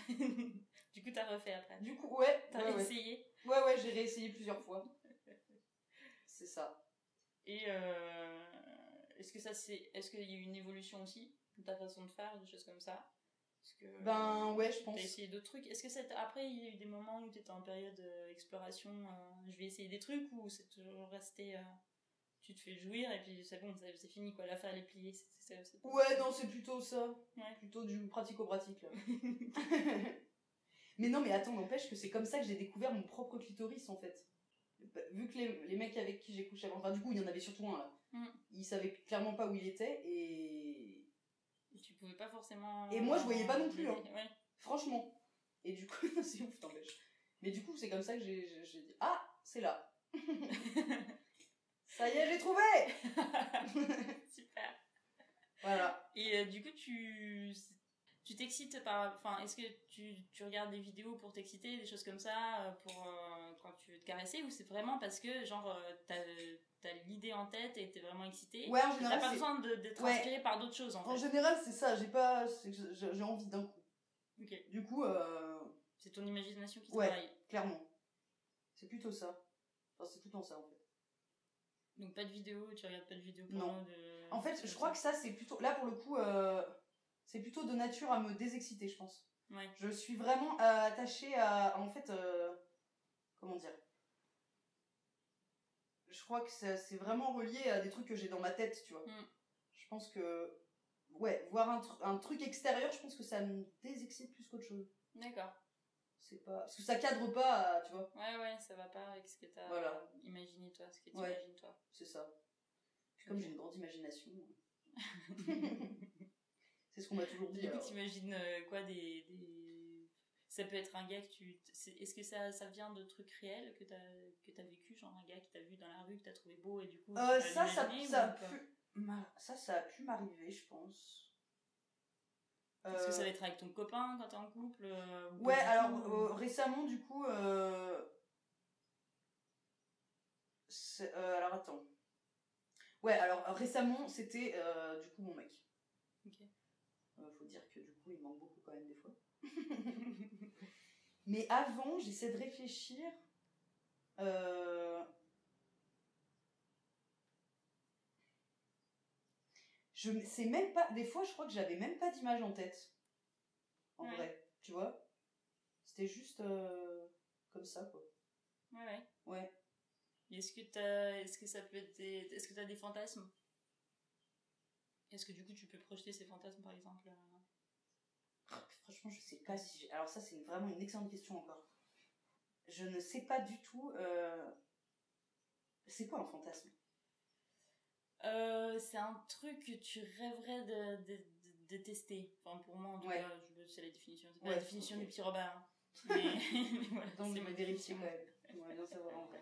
B: du coup t'as refait après
A: Du coup, ouais,
B: t'as
A: ouais, ouais. Ouais, ouais, j'ai réessayé plusieurs fois. C'est ça.
B: et euh, est-ce que ça c'est est-ce qu'il y a eu une évolution aussi de ta façon de faire des choses comme ça? Parce que
A: Ben ouais, je pense.
B: T'as essayé d'autres trucs? Est-ce que c'est après il y a eu des moments où t'étais en période euh, exploration, euh, je vais essayer des trucs ou c'est toujours resté, euh, tu te fais jouir et puis c'est bon, c'est fini quoi, l'affaire elle est pliée. c'est- c'est- c'est-
A: Ouais, non, c'est plutôt ça.
B: Ouais.
A: Plutôt du pratico-pratique, là. mais non, mais attends, n'empêche que c'est comme ça que j'ai découvert mon propre clitoris, en fait. Bah, Vu que les, les mecs avec qui j'ai couché avant, enfin, du coup, il y en avait surtout un, là.
B: Mm.
A: Ils savaient clairement pas où il était, et...
B: Et tu pouvais pas forcément.
A: Et moi, je voyais pas non plus, hein.
B: Ouais.
A: Franchement. Et du coup, c'est ouf, t'empêche. Mais du coup, c'est comme ça que j'ai j'ai- j'ai dit, ah, c'est là. ça y est, j'ai trouvé
B: Super.
A: Voilà.
B: Et euh, du coup, tu tu t'excites par. Enfin, est-ce que tu, tu regardes des vidéos pour t'exciter, des choses comme ça, euh, pour euh, quand tu veux te caresser, ou c'est vraiment parce que, genre, t'as as, l'idée en tête et t'es vraiment excité
A: Ouais, en
B: T'as
A: général,
B: pas
A: c'est-
B: besoin de- d'être
A: Ouais.
B: inspiré par d'autres choses en
A: En
B: fait?
A: général, c'est ça, j'ai pas... j'ai envie d'un coup.
B: Ok.
A: Du coup, euh,
B: C'est ton imagination qui
A: Ouais.
B: travaille.
A: clairement. C'est plutôt ça. Enfin, c'est tout le temps ça, en fait.
B: Donc pas de vidéo, tu regardes pas de vidéo
A: Non.
B: de.
A: En fait, je crois que ça, c'est plutôt... Là, pour le coup, euh, c'est plutôt de nature à me désexciter, je pense.
B: Ouais.
A: Je suis vraiment euh, attachée à... En fait, euh, comment dire? Je crois que ça- c'est vraiment relié à des trucs que j'ai dans ma tête, tu vois.
B: Mm.
A: Je pense que... Ouais, voir un, un truc extérieur, je pense que ça me désexcite plus qu'autre chose.
B: D'accord.
A: C'est pas... Parce que ça cadre pas, tu vois.
B: Ouais, ouais, ça va pas avec ce que t'as
A: Voilà.
B: imaginé toi, ce que tu
A: Ouais.
B: imagines toi.
A: C'est ça. Puis comme j'ai une grande imagination... c'est ce qu'on m'a toujours dit.
B: Du coup, t'imagines euh, quoi des, des. Ça peut être un gars que tu. Est-ce que ça, ça vient de trucs réels que t'as que t'as vécu, genre un gars qui t'a vu dans la rue, que t'as trouvé beau et du coup.
A: Euh, ça, ça, ça, pu... ça, ça a pu m'arriver, je pense.
B: Est-ce que ça
A: Euh,
B: va être avec ton copain quand t'es en couple euh,
A: Ouais, alors euh, récemment, du coup. Euh... euh, alors attends. Ouais, alors euh, récemment, c'était euh, du coup mon mec.
B: Ok.
A: Euh, faut dire que du coup, il manque beaucoup quand même des fois. Mais avant, j'essaie de réfléchir. Euh... Je sais même pas. Des fois, je crois que j'avais même pas d'image en tête. En
B: Ouais.
A: vrai, tu vois C'était juste euh, comme ça, quoi.
B: Ouais, ouais.
A: Ouais.
B: Est-ce que t'as, est-ce que ça peut être des, est-ce que t'as des fantasmes? Est-ce que du coup tu peux projeter ces fantasmes par exemple euh,
A: Franchement, je sais pas si. j'ai- Alors, ça, c'est vraiment une excellente question encore. Je ne sais pas du tout. euh, C'est quoi un fantasme?
B: Euh, c'est un truc que tu rêverais de, de, de- de tester. Enfin, pour moi, en tout
A: Ouais.
B: cas, c'est la définition. C'est pas
A: Ouais,
B: la définition du petit Robert. hein. Mais, mais voilà,
A: Donc,
B: c'est ma
A: vérifier quand même. Bien savoir.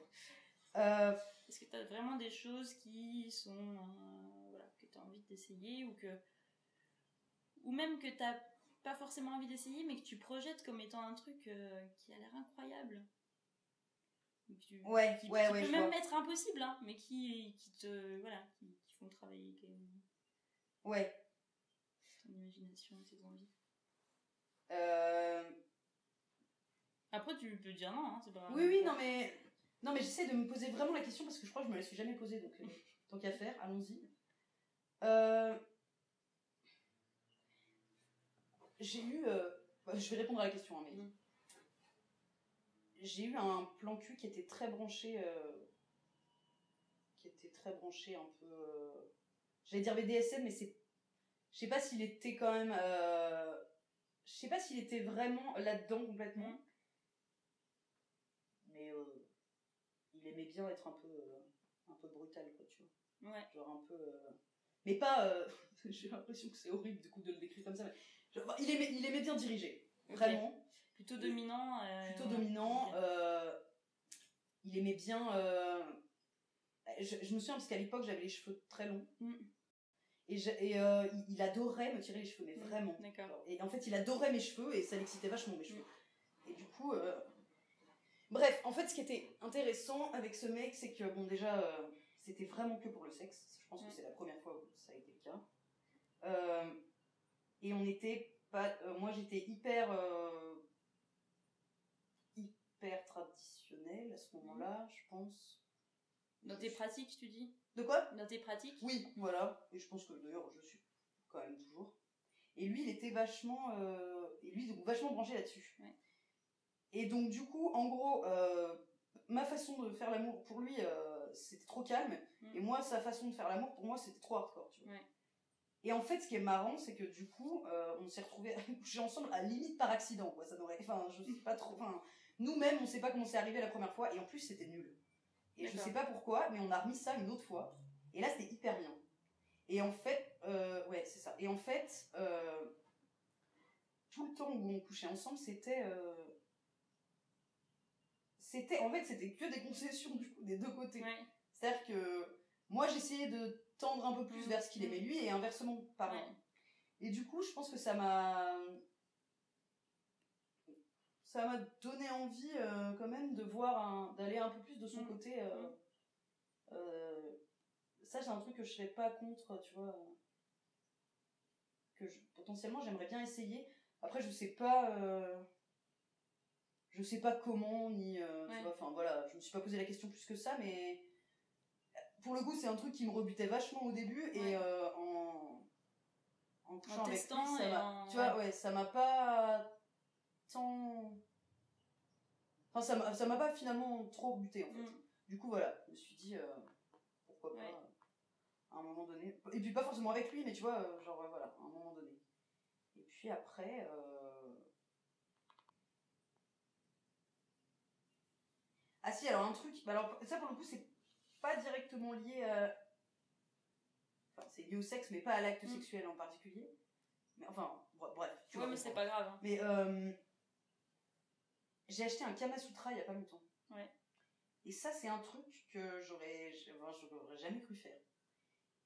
A: Euh,
B: Est-ce que tu as vraiment des choses qui sont. euh, voilà, que tu as envie d'essayer ou que. Ou même que tu pas forcément envie d'essayer, mais que tu projettes comme étant un truc qui a l'air incroyable? Tu-
A: Ouais,
B: qui,
A: ouais,
B: qui
A: ouais,
B: peut même
A: vois.
B: être impossible, hein, mais qui, qui te. Voilà, qui, qui font travailler tes-
A: ouais.
B: ton imagination, tes envies.
A: Euh,
B: Après, tu peux dire non, hein, c'est pas
A: Oui, oui, non, mais. Non, mais j'essaie de me poser vraiment la question parce que je crois que je me la suis jamais posée, donc euh, tant qu'à faire, allons-y. Euh, J'ai eu. euh, bah, je vais répondre à la question, hein, mais.
B: Mm.
A: J'ai eu un plan cul qui était très branché. euh, Qui était très branché un peu. euh, J'allais dire BDSM, mais c'est. Je sais pas s'il était quand même. euh, Je sais pas s'il était vraiment là-dedans complètement.
B: Mm.
A: Mais il aimait bien être un peu, un peu brutal, quoi, tu vois.
B: Ouais.
A: Genre un peu. Mais pas. J'ai l'impression que c'est horrible du coup de le décrire comme ça. Mais... genre, il, aimait, il aimait bien diriger, vraiment.
B: Plutôt dominant. euh,
A: Plutôt dominant. Euh, il aimait bien. euh, Je, je me souviens parce qu'à l'époque j'avais les cheveux très longs.
B: Mm.
A: Et, je- et, il, adorait me tirer les cheveux, mais
B: Mm,
A: vraiment.
B: D'accord.
A: Et en fait, il adorait mes cheveux et ça l'excitait vachement mes cheveux.
B: Mm.
A: Et du coup, bref, en fait, ce qui était intéressant avec ce mec, c'est que bon, déjà, c'était vraiment que pour le sexe. Je pense que c'est la première fois où ça a été le cas. Et on était pas, moi, j'étais hyper, hyper traditionnelle à ce moment-là, je pense.
B: Dans tes pratiques, tu dis?
A: De quoi?
B: Dans tes pratiques?
A: Oui, voilà. Et je pense que d'ailleurs, je suis quand même toujours. Et lui, il était vachement. euh, et lui, donc, vachement branché là-dessus.
B: Ouais.
A: Et donc, du coup, en gros, euh, ma façon de faire l'amour pour lui, euh, c'était trop calme.
B: Mm.
A: Et moi, sa façon de faire l'amour pour moi, c'était trop hardcore, tu vois.
B: Ouais.
A: Et en fait, ce qui est marrant, c'est que du coup, on s'est retrouvés à coucher ensemble à limite par accident, quoi. Ça n'aurait. Enfin, je sais pas trop. Enfin, nous-mêmes, on sait pas comment c'est arrivé la première fois. Et en plus, c'était nul. Et je
B: D'accord.
A: sais pas pourquoi, mais on a remis ça une autre fois. Et là, c'était hyper bien. Et en fait, euh, ouais, c'est ça. Et en fait, euh, tout le temps où on couchait ensemble, c'était. euh, c'était en fait, c'était que des concessions du coup, des deux côtés.
B: Ouais.
A: C'est-à-dire que moi, j'essayais de tendre un peu plus
B: Mhm.
A: vers ce qu'il aimait lui et inversement, pareil.
B: Ouais.
A: Et du coup, je pense que ça m'a. Ça m'a donné envie euh, quand même de voir un... d'aller un peu plus de son
B: Mhm.
A: côté. euh, euh, Ça, c'est un truc que je serais pas contre, tu vois. Que je- potentiellement j'aimerais bien essayer. Après, je sais pas. euh, Je sais pas comment, ni.
B: Ouais.
A: enfin voilà, je me suis pas posé la question plus que ça, mais. Pour le coup, c'est un truc qui me rebutait vachement au début et
B: Ouais.
A: euh, en. En couchant avec lui,
B: testant
A: ça
B: et
A: m'a-
B: en-
A: Tu vois, ouais, ça m'a pas Enfin, ça m'a ça m'a pas finalement trop rebuté en fait.
B: Mm.
A: Du coup, voilà, je me suis dit, euh, pourquoi pas,
B: Ouais.
A: euh, à un moment donné. Et puis pas forcément avec lui, mais tu vois, euh, genre, euh, voilà, à un moment donné. Et puis après. Ah si, alors un truc, bah alors ça pour le coup, c'est pas directement lié à... Enfin, c'est lié au sexe, mais pas à l'acte
B: Mm.
A: sexuel en particulier. Mais enfin, bre- bref. tu
B: Ouais,
A: vois,
B: mais c'est pas grave. hein.
A: mais euh, j'ai acheté un Kama Sutra il y a pas longtemps.
B: Ouais.
A: Et ça, c'est un truc que j'aurais enfin, j'aurais jamais cru faire.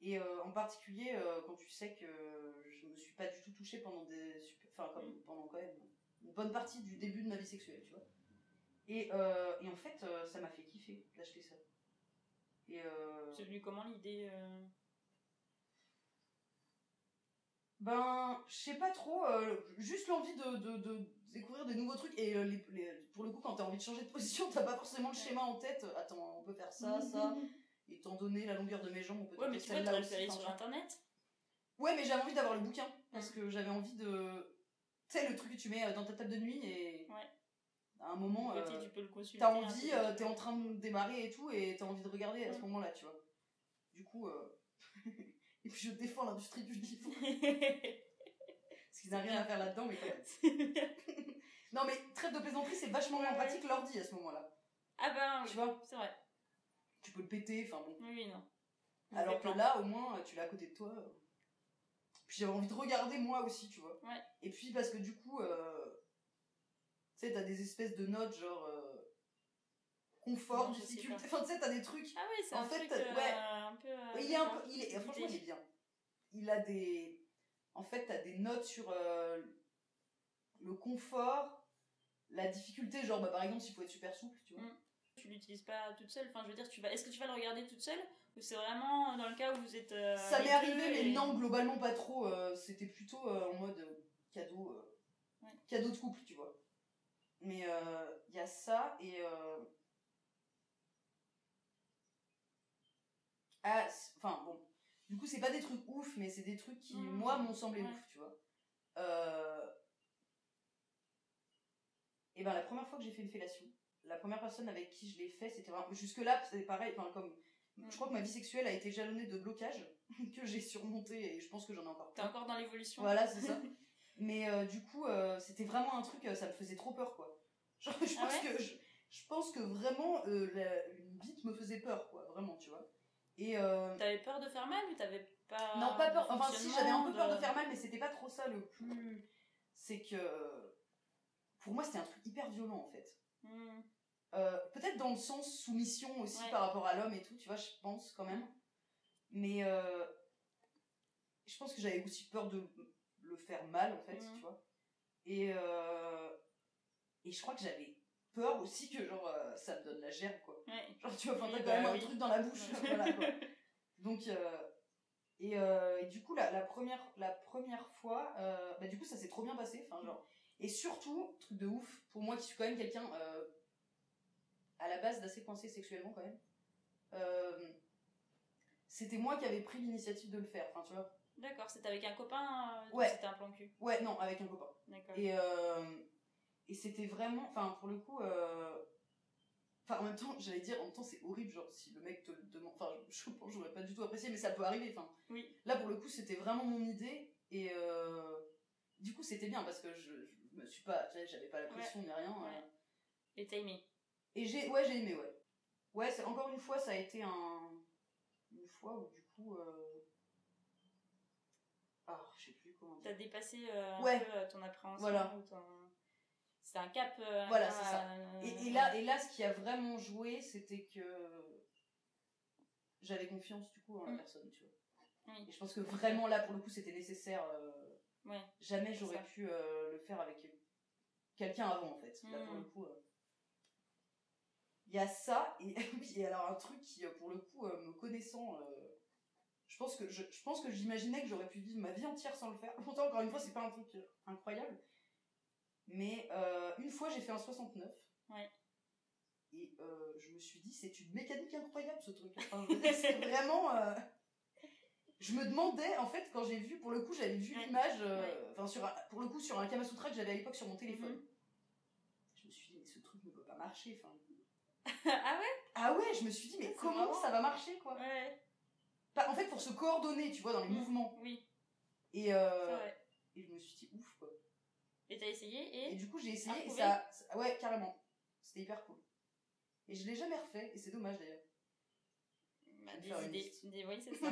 A: Et euh, en particulier, euh, quand tu sais que je me suis pas du tout touchée pendant des. Enfin, comme
B: Mm.
A: pendant quand même une bonne partie du début de ma vie sexuelle, tu vois. Et, euh, et en fait, ça m'a fait kiffer d'acheter ça. Et
B: C'est venu comment l'idée euh,
A: Ben, je sais pas trop, euh, juste l'envie de, de, de découvrir des nouveaux trucs. Et euh, les, les- pour le coup, quand t'as envie de changer de position, t'as pas forcément le schéma en tête. Attends, on peut faire ça, ça. Étant donné la longueur de mes jambes, on peut
B: Ouais, mais tu vois, aller
A: enfin,
B: sur internet.
A: Ouais, mais j'avais envie d'avoir le bouquin. Parce
B: Mm.
A: que j'avais envie de. Tu sais, le truc que tu mets euh, dans ta table de nuit et.
B: Ouais.
A: À un moment. Euh,
B: tu peux le consulter.
A: T'as envie, euh, t'es en train de démarrer et tout, et t'as envie de regarder à ce
B: Mm.
A: moment-là, tu vois. Du coup. et puis je défends l'industrie du livre. Parce qu'ils n'ont rien à faire là-dedans, mais quand même. non, mais trêve de plaisanterie, c'est vachement moins
B: Ouais,
A: pratique l'ordi à ce moment-là.
B: ah ben,
A: Tu
B: oui,
A: vois
B: c'est vrai.
A: Tu peux le péter, enfin bon.
B: Oui, non. On
A: Alors que là, au moins, tu l'as à côté de toi. Puis j'avais envie de regarder moi aussi, tu vois.
B: Ouais.
A: Et puis parce que du coup, euh, tu sais, t'as des espèces de notes genre. euh, confort,
B: Non,
A: difficulté. Enfin, tu sais, t'as des trucs.
B: Ah oui, c'est
A: En
B: un
A: fait,
B: truc
A: ouais.
B: euh, un peu. euh,
A: il est un peu. Il est, franchement, il est bien. Il a des. En fait, t'as des notes sur euh, le confort, la difficulté, genre, bah, par exemple, s'il faut être super souple, tu vois.
B: Mm. Tu l'utilises pas toute seule. Enfin, je veux dire, tu vas. Est-ce que tu vas le regarder toute seule ou c'est vraiment dans le cas où vous êtes. euh,
A: Ça m'est arrivé, mais non, globalement pas trop. euh, C'était plutôt euh, en mode euh, cadeau, euh,
B: Ouais.
A: cadeau de couple, tu vois. Mais euh, il y a ça et. Ah, enfin bon. Du coup, c'est pas des trucs ouf, mais c'est des trucs qui,
B: Mhm.
A: moi, m'ont semblé
B: Ouais.
A: ouf, tu vois. Euh... Et ben, la première fois que j'ai fait une fellation, la première personne avec qui je l'ai fait, c'était vraiment. Jusque-là, c'est pareil, enfin, comme. Je crois que ma vie sexuelle a été jalonnée de blocages que j'ai surmonté et je pense que j'en ai encore
B: T'es encore dans l'évolution.
A: Voilà, c'est ça. Mais euh, du coup, euh, c'était vraiment un truc, ça me faisait trop peur, quoi. Genre, je,
B: Ah
A: pense
B: ouais?
A: que, je, je pense que vraiment, euh, la- une bite me faisait peur, quoi. Vraiment, tu vois. Et. euh,
B: T'avais peur de faire mal ou t'avais pas.
A: non, pas peur. Enfin, si, j'avais un peu peur de faire mal, mais c'était pas trop ça le plus. C'est que. Pour moi, c'était un truc hyper violent, en fait.
B: Hmm.
A: Euh, Peut-être dans le sens soumission aussi
B: Ouais.
A: par rapport à l'homme et tout, tu vois, je pense quand même. Mais euh, je pense que j'avais aussi peur de le faire mal, en fait,
B: Mhm.
A: tu vois. Et, euh, et je crois que j'avais peur aussi que, genre, euh, ça me donne la gerbe, quoi.
B: Ouais.
A: Genre, tu vois, enfin, t'as quand
B: bah
A: même un
B: oui.
A: truc dans la bouche, voilà, quoi. Donc, euh, et, euh, et du coup, la, la, première, la première fois, bah, du coup, ça s'est trop bien passé. Enfin, genre, et surtout, truc de ouf, pour moi qui suis quand même quelqu'un à la base d'assez coincé sexuellement, quand même, c'était moi qui avais pris l'initiative de le faire. Enfin, tu vois.
B: D'accord, c'était avec un copain
A: Ouais.
B: C'était un plan cul?
A: Ouais, non, avec un copain.
B: D'accord.
A: Et, et c'était vraiment, enfin pour le coup, euh, enfin en même temps, j'allais dire, en même temps c'est horrible, genre si le mec te le demande, enfin je pense que j'aurais pas du tout apprécié, mais ça peut arriver, enfin.
B: Oui.
A: Là pour le coup c'était vraiment mon idée et euh, du coup c'était bien parce que je, je me suis pas, j'avais pas la pression ni rien.
B: Ouais.
A: euh.
B: Et t'as aimé.
A: Et j'ai, ouais j'ai aimé, ouais. Ouais, c'est encore une fois ça a été un, une fois où du coup, euh... ah je sais plus comment dire.
B: T'as dépassé euh, un peu euh, ton appréhension.
A: Voilà.
B: ou ton- C'est un cap. euh,
A: Voilà, c'est ça. Et, et là, et là, ce qui a vraiment joué, c'était que j'avais confiance du coup en la
B: Mm.
A: personne, tu vois.
B: Oui.
A: Et je pense que vraiment là, pour le coup, c'était nécessaire. euh,
B: Ouais.
A: jamais j'aurais pu euh, le faire avec quelqu'un avant, en fait. Là, pour
B: Mm.
A: le coup, euh, il y a ça. Et et alors un truc qui, pour le coup, me connaissant, je pense que je, je pense que j'imaginais que j'aurais pu vivre ma vie entière sans le faire. Pourtant, encore une fois, c'est pas un truc incroyable. Mais euh, une fois, j'ai fait un 69.
B: Ouais.
A: Et euh, je me suis dit, c'est une mécanique incroyable ce truc. Enfin, c'est vraiment. euh, Je me demandais, en fait, quand j'ai vu, pour le coup, j'avais vu
B: Ouais.
A: l'image, enfin, sur un- pour le coup, sur un Kamasutra que j'avais à l'époque sur mon téléphone.
B: Mhm.
A: Je me suis dit, mais ce truc ne peut pas marcher. Enfin,
B: ah ouais?
A: Ah ouais, je me suis dit, mais
B: C'est
A: comment
B: marrant.
A: ça va marcher, quoi?
B: Ouais.
A: En fait, pour se coordonner, tu vois, dans les
B: Mhm.
A: mouvements.
B: Oui,
A: Et, et je me suis dit, ouf.
B: Et t'as essayé
A: Et
B: et.
A: du coup, j'ai essayé et ça, Ouais, carrément. C'était hyper cool. Et je l'ai jamais refait, et c'est dommage d'ailleurs.
B: Bah, des idées. Des... Oui, c'est ça.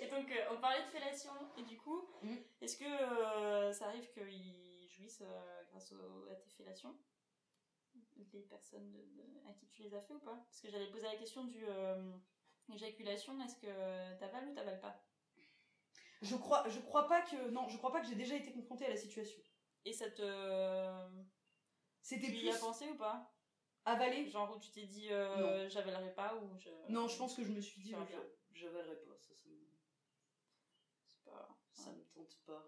B: Et donc, euh, on parlait de fellation. Et du coup,
A: Mhm.
B: est-ce que euh, ça arrive qu'ils jouissent euh, grâce au- à tes fellations? Les personnes de- de- à qui tu les as fait ou pas? Parce que j'allais poser la question du. éjaculation, est-ce que t'avales ou t'avales pas?
A: Je crois, je crois pas que. Non, je crois pas que j'ai déjà été confrontée à la situation.
B: Et ça te.
A: C'était
B: Tu y
A: plus
B: as pensé ou pas?
A: Avalé.
B: Genre où tu t'es dit euh, j'avalerai pas ou je.
A: Non, je pense que je me suis dit, euh,
B: bien.
A: j'avalerai pas. Ça, ça, me,
B: C'est pas.
A: ça me tente pas.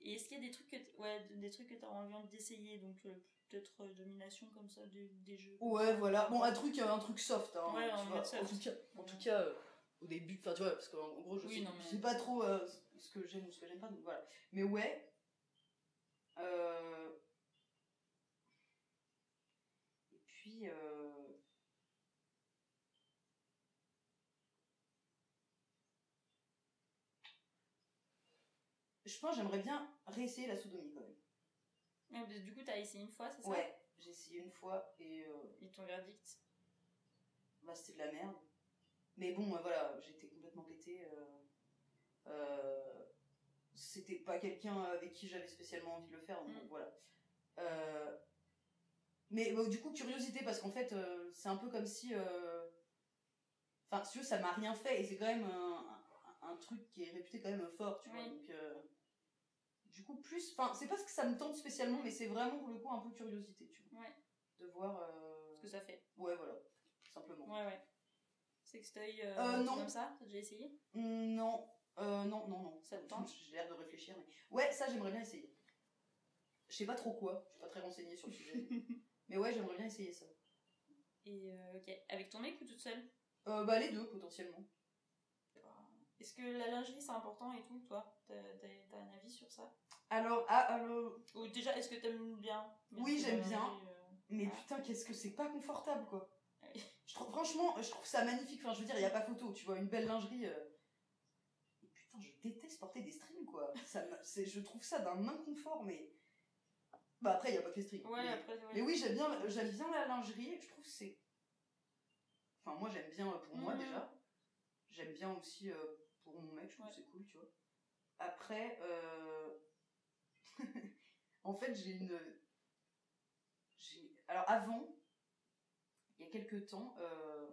B: Et est-ce qu'il y a des trucs que t- ouais, des trucs que t'as envie d'essayer donc euh, peut-être euh, domination comme ça des, des jeux
A: Ouais, voilà. Bon, un truc, euh, un truc soft. Hein,
B: Ouais,
A: tu
B: un
A: vois.
B: mode soft.
A: En tout cas, en tout cas euh, au début, enfin, tu vois, parce qu'en gros, je,
B: Oui,
A: sais,
B: non,
A: je
B: mais-
A: sais pas trop euh, ce que j'aime ou ce que j'aime pas, donc voilà. Mais ouais. Euh... Et puis. Euh... Je pense que j'aimerais bien réessayer la sodomie quand même.
B: Mais du coup t'as essayé une fois c'est ça?
A: Ouais, j'ai essayé une fois et euh,
B: et ton verdict?
A: bah, c'était de la merde. Mais bon, voilà, j'étais complètement pété. euh, euh, c'était pas quelqu'un avec qui j'avais spécialement envie de le faire, donc
B: Mm.
A: voilà. Euh, Mais bah, du coup, curiosité, parce qu'en fait, c'est un peu comme si. Enfin, si ça m'a rien fait, et c'est quand même un, un- un truc qui est réputé quand même fort, tu vois.
B: Oui.
A: Donc, du coup, plus. Enfin, c'est pas ce que ça me tente spécialement, mais c'est vraiment pour le coup un peu curiosité, tu vois.
B: Ouais.
A: De voir. euh,
B: Ce que ça fait.
A: Ouais, voilà, simplement.
B: Ouais, ouais. Sextoy, euh,
A: Euh, non.
B: comme ça, t'as déjà essayé?
A: Non, euh, non, non, non.
B: Ça te tente?
A: J'ai l'air de réfléchir, mais. Ouais, ça, j'aimerais bien essayer. Je sais pas trop quoi, je suis pas très renseignée sur le sujet. mais ouais, j'aimerais bien essayer ça.
B: Et euh, ok, avec ton mec ou toute seule?
A: Euh, bah, les deux, potentiellement.
B: Est-ce que la lingerie c'est important et tout, toi? T'as t'as- t'as un avis sur ça?
A: Alors, ah, alors.
B: Ou déjà, est-ce que t'aimes bien?
A: Oui,
B: mettre
A: j'aime
B: la
A: bien.
B: lingerie, euh,
A: Mais
B: Ah.
A: putain, qu'est-ce que c'est pas confortable, quoi. Trouve, franchement, je trouve ça magnifique. Enfin, je veux dire, il y a pas photo, tu vois, une belle lingerie. euh. Et putain, je déteste porter des strings, quoi. Ça, je trouve ça d'un inconfort, mais. Bah, après, il y a pas que les strings.
B: Ouais,
A: mais...
B: après, ouais.
A: mais oui, j'aime bien, j'aime bien la lingerie. Je trouve que c'est. Enfin, moi, j'aime bien pour moi
B: Mhm.
A: déjà. J'aime bien aussi euh, pour mon mec, je trouve
B: Ouais.
A: c'est cool, tu vois. Après, euh... en fait, j'ai une. Alors, avant, il y a quelques temps, euh,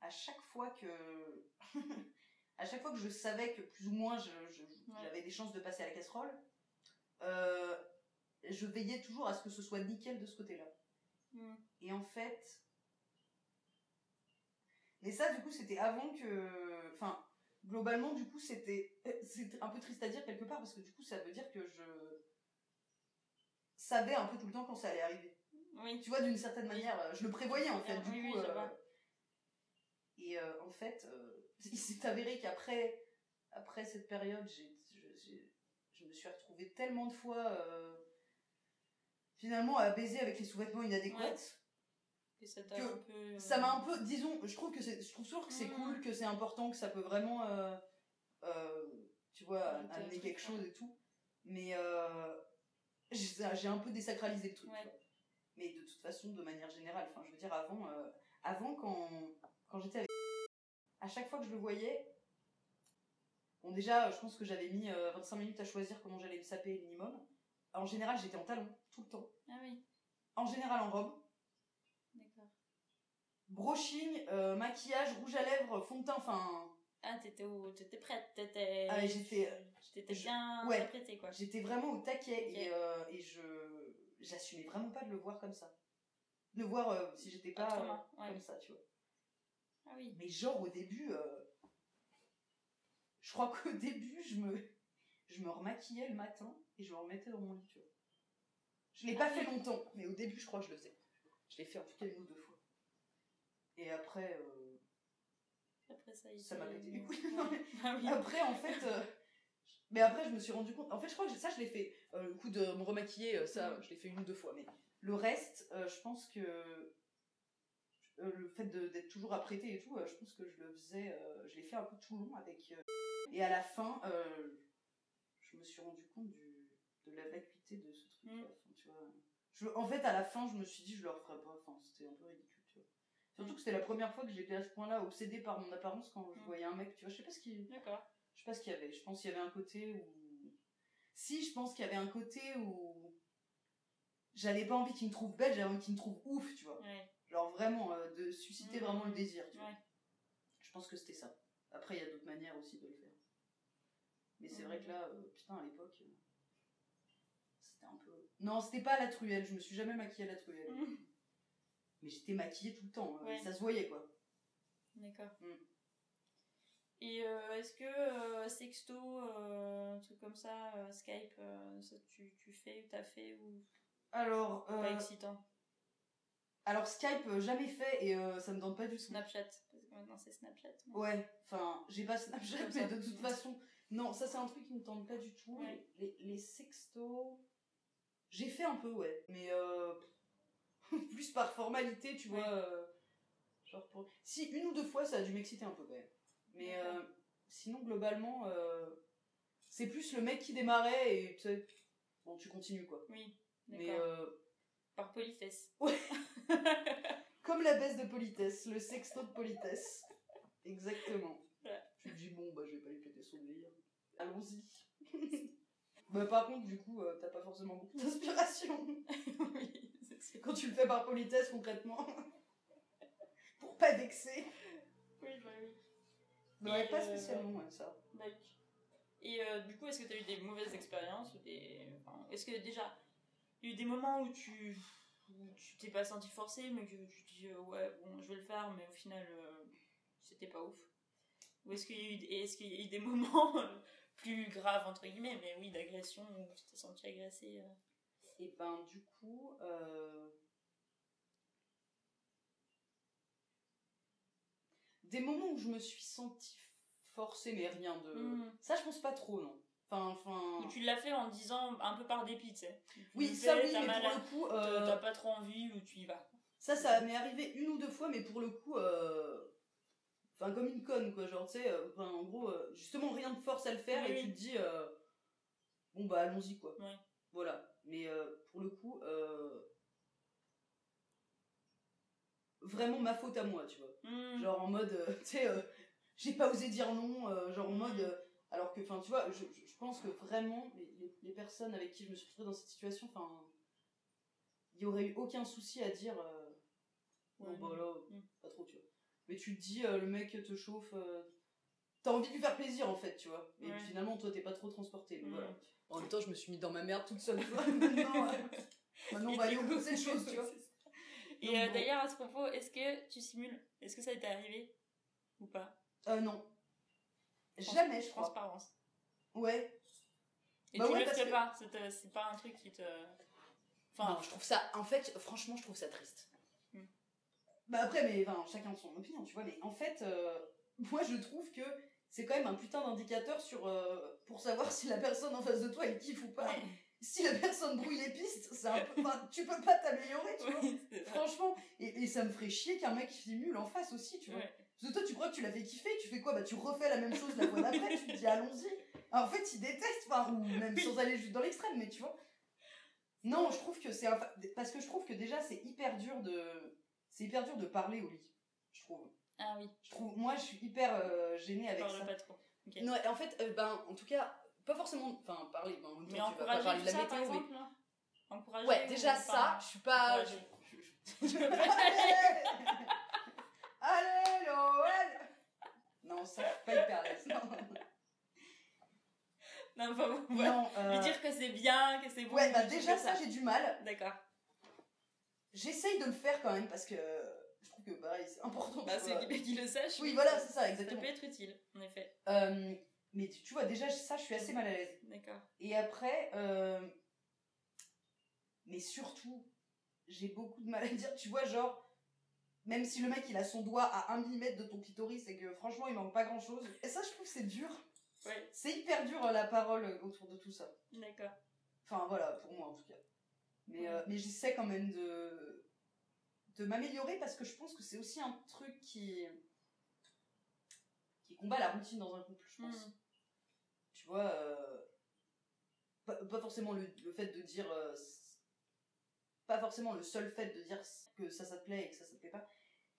A: à chaque fois que. à chaque fois que je savais que plus ou moins
B: Ouais.
A: j'avais des chances de passer à la casserole, euh, je veillais toujours à ce que ce soit nickel de ce côté-là.
B: Hmm.
A: Et en fait. Mais ça, du coup, c'était avant que. Enfin, globalement, du coup, c'était. C'est un peu triste à dire quelque part parce que du coup, ça veut dire que je. savais un peu tout le temps quand ça allait arriver.
B: Oui.
A: Tu vois, d'une certaine manière, euh, je le prévoyais en fait, du
B: Oui,
A: coup.
B: oui,
A: euh. Et euh, en fait, euh, il s'est avéré qu'après après cette période, j'ai, je, me suis retrouvée tellement de fois finalement à baiser avec les sous-vêtements inadéquats.
B: Ouais. Et ça t'a
A: que
B: un peu.
A: Ça m'a un peu, disons, je trouve que c'est, je trouve toujours que c'est
B: Mhm.
A: cool, que c'est important, que ça peut vraiment, tu vois, amener quelque chose et tout. Mais j'ai, j'ai un peu désacralisé le truc.
B: Ouais.
A: Mais de toute façon, de manière générale, enfin, je veux dire, avant, euh, avant quand, quand j'étais avec, à chaque fois que je le voyais, bon déjà, je pense que j'avais mis euh, 25 minutes à choisir comment j'allais me saper minimum. En général, j'étais en talon tout le temps.
B: Ah oui,
A: En général, en robe.
B: d'accord.
A: brushing, euh, maquillage, rouge à lèvres, fond de teint, enfin,
B: Ah, t'étais, au... t'étais prête, t'étais.
A: Ah, mais j'étais-
B: T'étais
A: je-
B: bien
A: ouais.
B: apprêtée, quoi.
A: j'étais vraiment au taquet et, euh, et je j'assumais vraiment pas de le voir comme ça. De le voir euh, si j'étais pas
B: Autrement,
A: euh,
B: ouais.
A: comme ça, tu vois.
B: Ah oui.
A: Mais genre au début, euh, je crois qu'au début, je me, je me remaquillais le matin et je me remettais dans mon lit, tu vois. Je l'ai pas
B: Ah
A: fait longtemps, mais au début, je crois que je le faisais. Je l'ai fait en tout cas une ou deux fois. Et après, euh,
B: Après ça, il
A: Ça m'a pété les couilles.
B: Ouais. Ah oui.
A: Après, en fait. euh, Mais après, je me suis rendu compte. En fait, je crois que ça, je l'ai fait. Euh, le coup de me remaquiller, euh, ça,
B: Mm.
A: je l'ai fait une ou deux fois. Mais le reste, euh, je pense que. euh, le fait d'être toujours apprêté et tout, je pense que je le faisais. je l'ai fait un peu tout long avec. et à la fin, je me suis rendu compte du, de la vacuité de ce truc.
B: Mm.
A: tu vois. Je- en fait, à la fin, je me suis dit, je le referai pas. Enfin, c'était un peu ridicule, tu vois. Surtout
B: Mm.
A: que c'était la première fois que j'étais à ce point-là obsédée par mon apparence quand je voyais un mec, tu vois. Je sais pas ce qui.
B: D'accord.
A: Je sais pas ce qu'il y avait. Je pense qu'il y avait un côté où. Si, je pense qu'il y avait un côté où. J'avais pas envie qu'il me trouve belle, j'avais envie qu'il me trouve ouf, tu vois.
B: Ouais.
A: Genre vraiment, euh, de susciter
B: Mhm.
A: vraiment le désir, tu vois. Je pense que c'était ça. Après, il y a d'autres manières aussi de le faire. Mais c'est vrai que là, euh, putain, à l'époque. euh, C'était un peu. Non, c'était pas à la truelle, je me suis jamais maquillée à la truelle.
B: Mhm.
A: Mais j'étais maquillée tout le temps,
B: Ouais.
A: ça se voyait quoi.
B: D'accord. Et euh, est-ce que euh, sexto, euh, un truc comme ça, Skype, ça tu, tu fais, t'as fait ou
A: Alors,
B: pas excitant?
A: alors Skype, euh, jamais fait et euh, ça me donne pas du tout.
B: Snapchat, parce que maintenant c'est Snapchat. mais-
A: Ouais, enfin, j'ai pas Snapchat, mais de toute façon, non, ça c'est un truc qui me tente pas du tout.
B: Ouais.
A: Les, les sextos, j'ai fait un peu, ouais, mais euh, plus par formalité, tu
B: Ouais.
A: vois. genre pour... Si, une ou deux fois, ça a dû m'exciter un peu quand même. Mais euh, sinon, globalement, euh, c'est plus le mec qui démarrait et tu sais, bon, tu continues quoi.
B: Oui,
A: Mais
B: d'accord.
A: euh,
B: Par politesse.
A: comme la baisse de politesse, le sexto de politesse. Exactement.
B: Ouais.
A: Tu te dis, bon, bah, je vais pas lui péter son délire. Allons-y. Bah, par contre, du coup, euh, t'as pas forcément beaucoup d'inspiration.
B: oui, c'est.
A: Quand tu le fais par politesse, concrètement. Pour pas vexer.
B: Oui, bah oui.
A: Ouais, pas
B: euh,
A: spécialement, ouais, ça.
B: Oui. Et euh, du coup, est-ce que tu as eu des mauvaises expériences ou des... enfin, Est-ce que déjà, il y a eu des moments où tu où tu t'es pas senti forcé, mais que tu te dis euh, ouais, bon, je vais le faire, mais au final, euh, c'était pas ouf Ou est-ce qu'il y, a eu- et est-ce qu'il y a eu des moments plus graves, entre guillemets, mais oui, d'agression, où tu t'es senti agressé euh?
A: Et ben, du coup, des moments où je me suis sentie forcée, mais rien de.
B: Mhm.
A: Ça, je pense pas trop, non. Enfin, enfin.
B: Ou tu l'as fait en disant un peu par dépit, tu sais.
A: Oui, ça,
B: fais,
A: oui, mais
B: mal
A: pour
B: à-
A: le coup.
B: t'as-
A: euh,
B: T'as pas trop envie ou tu y vas.
A: Ça, ça m'est arrivé une ou deux fois, mais pour le coup, euh, enfin, comme une conne, quoi. Genre, tu sais, euh, enfin, en gros, justement, rien de force à le faire,
B: Oui,
A: et
B: oui.
A: tu te dis, bon, bah, allons-y, quoi.
B: Ouais.
A: Voilà. Mais pour le coup, euh, vraiment ma faute à moi, tu vois.
B: Hmm.
A: Genre en mode, euh, tu sais, euh, j'ai pas osé dire non, euh, genre en mode. euh, alors que, enfin, tu vois, je, je- pense que vraiment, les, les- personnes avec qui je me suis retrouvée dans cette situation, enfin, il y aurait eu aucun souci à dire.
B: Ouais,
A: non, bah
B: non.
A: là,
B: Mm.
A: pas trop, tu vois. Mais tu te dis, le mec te chauffe, t'as envie de lui faire plaisir en fait, tu vois. Et
B: Ouais.
A: finalement, toi, t'es pas trop transporté. voilà. En même temps, je me suis mis dans ma merde toute seule, tu vois. Maintenant, maintenant, on va aller au bout de cette chose, tu vois.
B: Et euh, d'ailleurs, à ce propos, est-ce que tu simules? Est-ce que ça t'est arrivé? Ou pas?
A: Euh, non. Jamais, je crois.
B: Transparence.
A: Ouais.
B: Et
A: Bah
B: tu
A: ouais,
B: le
A: parce que-
B: pas C'est euh, c'est pas un truc qui te. Enfin,
A: non, je trouve ça, en fait, franchement, je trouve ça triste.
B: Hmm.
A: Bah après, mais enfin, chacun son opinion, tu vois, mais en fait, euh, moi je trouve que c'est quand même un putain d'indicateur sur euh, pour savoir si la personne en face de toi elle kiffe ou pas. Si la personne brouille les pistes, c'est un peu, enfin, tu peux pas t'améliorer, tu vois. Franchement, et, et ça me ferait chier qu'un mec simule en face aussi, tu vois.
B: Ouais.
A: Parce que toi, tu crois que tu l'as fait kiffer, tu fais quoi? Bah, tu refais la même chose la fois d'après, tu te dis allons-y. Alors, en fait, il déteste, enfin, ou même sans aller juste dans l'extrême, mais tu vois. Non, je trouve que c'est. un- Parce que je trouve que déjà, c'est hyper dur de. C'est hyper dur de parler au lit, je trouve.
B: Ah oui,
A: Je trouve. Moi, je suis hyper euh, gênée
B: je
A: avec
B: parle
A: ça.
B: pas trop. Ok.
A: Non, et en fait, euh, ben, en tout cas, pas forcément. Enfin, parler, ben, en même temps,
B: Mais
A: tu vas pas
B: encourager
A: parler de la
B: ça, par
A: météo, mais.
B: exemple Encourager
A: Ouais,
B: ou
A: déjà
B: pas
A: ça, je suis pas.
B: Encourager.
A: je- je- Allez Allez, Noël Non, ça, je pas hyper. Non,
B: Non, enfin, bon, voilà.
A: non euh,
B: Lui dire que c'est bien, que c'est bon.
A: Ouais, bah déjà ça, j'ai du mal.
B: D'accord.
A: J'essaye de le faire quand même parce que je trouve que pareil, c'est important.
B: Bah, c'est qu'il le sache.
A: Oui, voilà, c'est ça,
B: Ça
A: exactement.
B: peut être utile, en effet.
A: Euh, mais tu, tu vois, déjà ça, je suis assez mal à l'aise.
B: D'accord.
A: Et après, euh, mais surtout, j'ai beaucoup de mal à dire, tu vois, genre, même si le mec il a son doigt à 1 mm de ton clitoris et que franchement il manque pas grand chose, et ça je trouve que c'est dur.
B: Ouais,
A: C'est hyper dur euh, la parole autour de tout ça.
B: d'accord.
A: Enfin voilà, pour moi en tout cas. Mais, euh, mais j'essaie quand même de, de m'améliorer parce que je pense que c'est aussi un truc qui, qui combat la routine dans un couple, je pense.
B: Hmm.
A: Tu vois, euh, pas, pas forcément le, le fait de dire. euh, pas forcément le seul fait de dire que ça, ça te plaît et que ça, ça te plaît pas.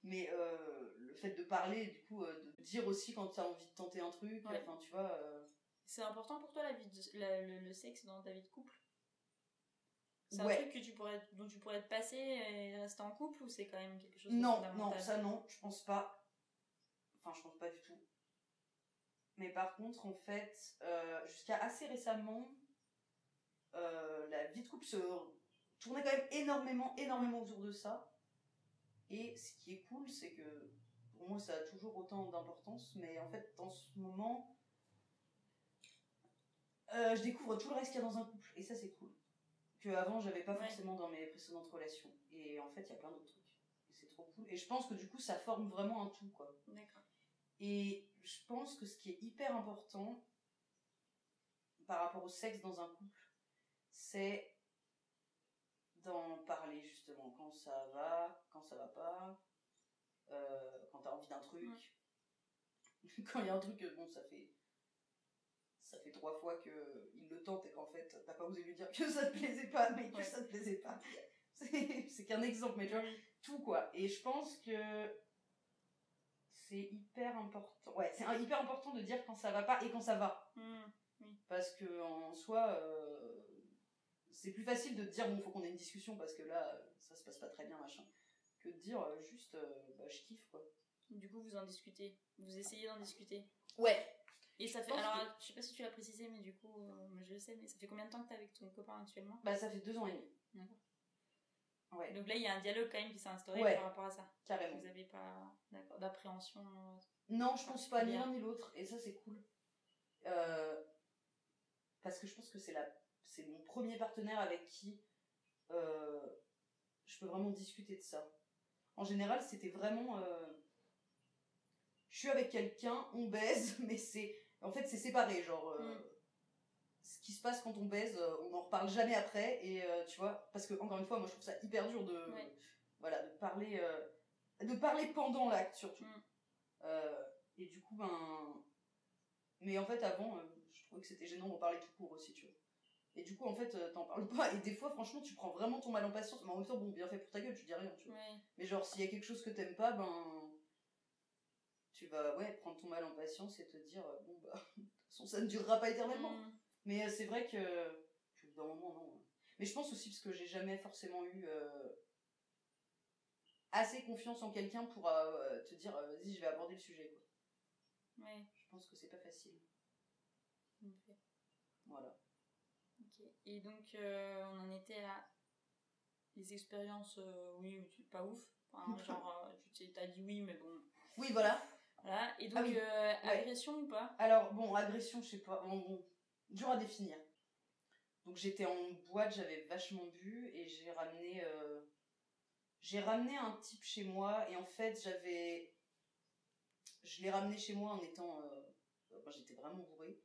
A: Mais euh, le fait de parler, du coup, de dire aussi quand tu as envie de tenter un truc.
B: Ouais.
A: Enfin, tu vois.
B: C'est important pour toi la vie de- la- le, le sexe dans ta vie de couple? C'est
A: Ouais.
B: un truc que tu pourrais, dont tu pourrais te passer et rester en couple ou c'est quand même quelque chose de
A: Non, non, ça non, je pense pas. Enfin, je pense pas du tout. Mais par contre, en fait, euh, jusqu'à assez récemment, euh, la vie de couple se tournait quand même énormément, énormément autour de ça. Et ce qui est cool, c'est que pour moi, ça a toujours autant d'importance, mais en fait, en ce moment, euh, je découvre tout le reste qu'il y a dans un couple, et ça, c'est cool. Que avant, j'avais pas forcément dans mes précédentes relations. Et en fait, il y a plein d'autres trucs. Et c'est trop cool. Et je pense que du coup, ça forme vraiment un tout, quoi.
B: D'accord.
A: Et je pense que ce qui est hyper important par rapport au sexe dans un couple, c'est d'en parler justement quand ça va, quand ça va pas, euh, quand t'as envie d'un truc. quand il y a un truc, que, bon, ça fait. Ça fait trois fois qu'il le tente et qu'en fait, t'as pas osé lui dire que ça te plaisait pas, mais que
B: Ouais.
A: ça te plaisait pas. C'est qu'un exemple, mais tu vois, tout quoi. Et je pense que c'est hyper important. Ouais, c'est hyper important de dire quand ça va pas et quand ça va.
B: Oui.
A: Parce que en soi, euh, c'est plus facile de dire bon, faut qu'on ait une discussion parce que là, ça se passe pas très bien, machin, que de dire euh, juste, euh, bah, je kiffe quoi.
B: Du coup, vous en discutez. Vous essayez d'en discuter.
A: Ouais.
B: Et ça fait. Alors, je sais pas si tu l'as précisé, mais du coup, je le sais, mais ça fait combien de temps que t'es avec ton copain actuellement?
A: Bah, ça fait deux ans et demi.
B: D'accord.
A: Ouais,
B: Donc là, il y a un dialogue quand même qui s'est instauré
A: Ouais.
B: par rapport à ça.
A: carrément.
B: Vous avez pas d'appréhension. euh,
A: Non, je pense pas ni l'un ni l'autre, et ça c'est cool. Euh, parce que je pense que c'est la, c'est mon premier partenaire avec qui euh, je peux vraiment discuter de ça. En général, c'était vraiment, euh, je suis avec quelqu'un, on baise, mais c'est, en fait, c'est séparé, genre.
B: Mm.
A: Ce qui se passe quand on baise, euh, on n'en reparle jamais après, et euh, tu vois, parce que encore une fois, moi je trouve ça hyper dur de,
B: Ouais.
A: voilà, de parler, euh, de parler pendant l'acte surtout.
B: Mm.
A: Euh, et du coup, ben. Mais en fait, avant, euh, je trouvais que c'était gênant d'en parler tout court aussi, tu vois. Et du coup, en fait, euh, t'en parles pas. Et des fois, franchement, tu prends vraiment ton mal en patience. Mais en même temps, bon, bien fait pour ta gueule, tu dis rien, tu vois. Mais genre, s'il y a quelque chose que t'aimes pas, ben. Tu vas, ouais, prendre ton mal en patience et te dire, bon, bah. De toute façon, ça ne durera pas éternellement.
B: Mm.
A: Mais euh, c'est vrai que. D'un moment, non. Mais je pense aussi parce que j'ai jamais forcément eu. euh, assez confiance en quelqu'un pour euh, te dire, vas-y, je vais aborder le sujet, quoi.
B: Ouais.
A: Je pense que c'est pas facile. Voilà.
B: Ok. Et donc, euh, on en était à les expériences, oui, pas ouf. Enfin, genre, tu t'es- t'as dit oui, mais bon.
A: Oui, voilà.
B: Voilà. Et donc,
A: Ah oui.
B: euh, agression ou pas?
A: Alors, bon, agression, je sais pas. Bon, bon, dur à définir. Donc, j'étais en boîte, j'avais vachement bu et j'ai ramené. euh, J'ai ramené un type chez moi et en fait, j'avais. Je l'ai ramené chez moi en étant. euh, j'étais vraiment bourrée.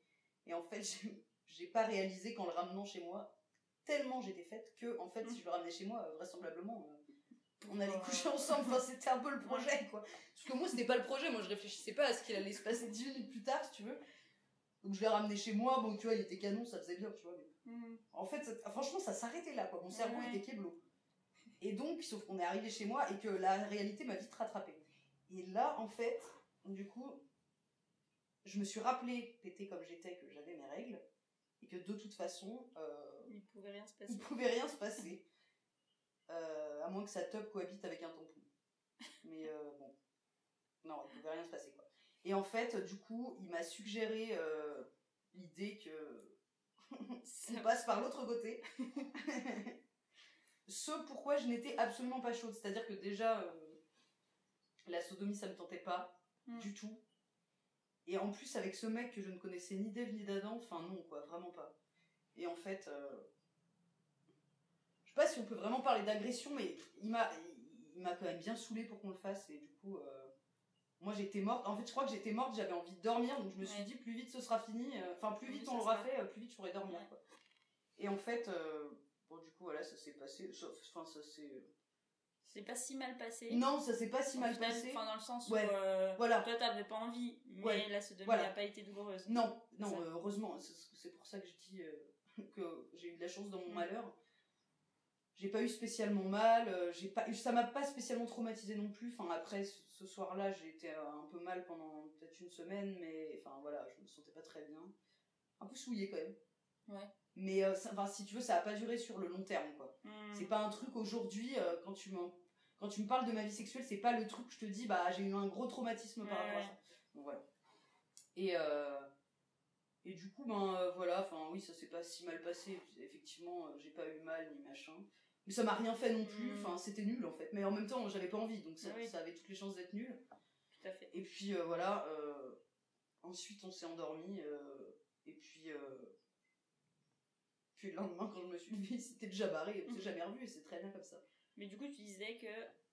A: Et en fait, j'ai- pas réalisé qu'en le ramenant chez moi, tellement j'étais faite que, en fait, si je le ramenais chez moi, euh, vraisemblablement. euh, on allait coucher ensemble, enfin, c'était un peu le projet quoi. Parce que moi, c'était pas le projet, moi je réfléchissais pas à ce qu'il allait se passer 10 minutes plus tard, si tu veux. Donc je l'ai ramené chez moi, bon, tu vois, il était canon, ça faisait bien, tu vois. mais
B: Mm.
A: En fait, ça- franchement, ça s'arrêtait là, quoi. Mon cerveau
B: Ouais.
A: était kéblo. Et donc, sauf qu'on est arrivé chez moi et que la réalité m'a vite rattrapée. Et là, en fait, du coup, je me suis rappelé, pété comme j'étais, que j'avais mes règles et que de toute façon, euh,
B: Il pouvait rien se passer.
A: il pouvait rien se passer. Euh, à moins que sa top cohabite avec un tampon. Mais euh, bon. Non, il pouvait rien se passer, quoi. Et en fait, du coup, il m'a suggéré euh, l'idée que on passe par l'autre côté. Ce pourquoi je n'étais absolument pas chaude. C'est-à-dire que déjà, euh, la sodomie, ça me tentait pas
B: Mm.
A: du tout. Et en plus, avec ce mec que je ne connaissais ni d'Ève ni d'Adam, enfin non, quoi, vraiment pas. Et en fait, euh, je sais pas si on peut vraiment parler d'agression, mais il m'a, il m'a quand même bien saoulé pour qu'on le fasse. Et du coup, euh, moi j'étais morte. En fait, je crois que j'étais morte, j'avais envie de dormir, donc je me suis dit, plus vite ce sera fini, euh, enfin, plus vite on l'aura
B: sera.
A: fait, euh, plus vite je pourrai dormir,
B: Ouais.
A: quoi. Et en fait, euh, bon, du coup, voilà, ça s'est passé. Enfin, ça s'est.
B: C'est pas si mal passé.
A: Non, ça s'est pas si
B: Au
A: mal
B: final,
A: passé.
B: Enfin, dans le sens
A: Ouais.
B: où euh,
A: Voilà.
B: toi, t'avais pas envie, mais
A: Ouais.
B: la sodomie
A: Voilà.
B: n'a pas été douloureuse.
A: Non, non, heureusement, c'est pour ça que je dis euh, que j'ai eu de la chance dans mon
B: Mm.
A: malheur. J'ai pas eu spécialement mal, euh, j'ai pas, ça m'a pas spécialement traumatisé non plus. Enfin, après ce, soir-là, j'ai été euh, un peu mal pendant peut-être une semaine, mais enfin voilà, je me sentais pas très bien. Un peu souillée quand même.
B: Ouais.
A: Mais euh, ça- enfin, si tu veux, ça a pas duré sur le long terme, quoi.
B: Mm.
A: C'est pas un truc aujourd'hui, euh, quand, tu quand tu me parles de ma vie sexuelle, c'est pas le truc où je te dis, bah j'ai eu un gros traumatisme par
B: Ouais,
A: rapport à ça. Donc voilà. Et, euh, et du coup, ben euh, voilà, enfin oui, ça s'est pas si mal passé. Effectivement, euh, j'ai pas eu mal ni machin. Mais ça m'a rien fait non plus,
B: Mm.
A: enfin c'était nul en fait. Mais en même temps, j'avais pas envie, donc ça,
B: Oui.
A: ça avait toutes les chances d'être nul.
B: Tout à fait.
A: Et puis euh, voilà, euh, ensuite on s'est endormi, euh, et puis. puis le lendemain, quand je me suis levée, c'était déjà barré, et on s'est jamais revu, et c'est très bien comme ça.
B: Mais du coup, tu disais que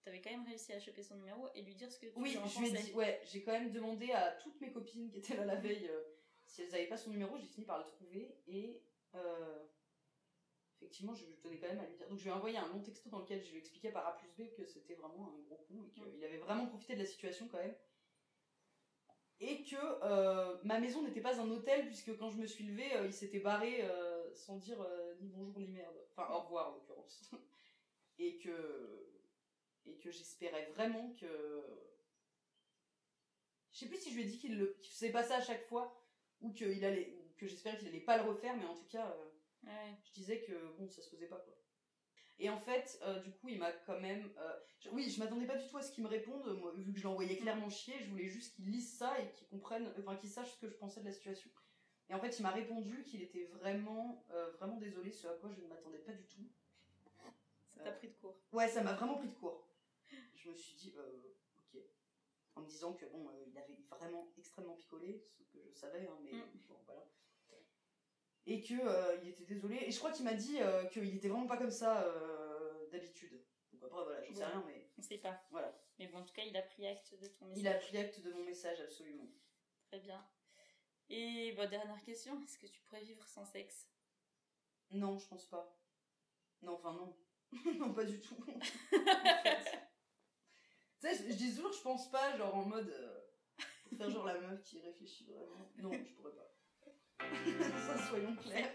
B: t'avais quand même réussi à choper son numéro et lui dire ce que tu
A: Oui,
B: en
A: je lui ai dit, ouais, j'ai quand même demandé à toutes mes copines qui étaient là la veille euh, si elles n'avaient pas son numéro, j'ai fini par le trouver et euh, effectivement, je tenais quand même à lui dire. Donc je lui ai envoyé un long texto dans lequel je lui expliquais par A plus B que c'était vraiment un gros con et qu'il avait vraiment profité de la situation quand même. Et que euh, ma maison n'était pas un hôtel puisque quand je me suis levée, euh, il s'était barré euh, sans dire ni bonjour ni merde. Enfin, au revoir en l'occurrence. et que et que j'espérais vraiment que je sais plus si je lui ai dit qu'il le faisait pas ça à chaque fois ou qu'il allait que j'espérais qu'il allait pas le refaire, mais en tout cas,
B: Ouais.
A: je disais que bon, ça se faisait pas quoi. Et en fait, euh, du coup, il m'a quand même. euh, je- oui, je m'attendais pas du tout à ce qu'il me réponde, moi, vu que je l'envoyais clairement chier, je voulais juste qu'il lise ça et qu'il comprenne, enfin qu'il sache ce que je pensais de la situation. Et en fait, il m'a répondu qu'il était vraiment, euh, vraiment désolé, ce à quoi je ne m'attendais pas du tout.
B: Ça t'a pris de court.
A: Ouais, ça m'a vraiment pris de court. Je me suis dit, euh, ok. En me disant que bon, euh, il avait vraiment extrêmement picolé, ce que je savais, hein, mais
B: Mm.
A: bon, voilà. Et que euh, il était désolé. Et je crois qu'il m'a dit euh, qu'il était vraiment pas comme ça euh, d'habitude. Donc après, voilà, j'en sais rien, mais
B: On sait pas.
A: voilà.
B: Mais bon, en tout cas, il a pris acte de ton message.
A: Il a pris acte de mon message, absolument.
B: Très bien. Et bon, dernière question, est-ce que tu pourrais vivre sans sexe?
A: Non, je pense pas. Non, enfin non. non, pas du tout. En fait. Tu sais, je, je dis toujours je pense pas, genre en mode. euh, faire genre la meuf qui réfléchit vraiment. Non, je pourrais pas. Ça, soyons clairs.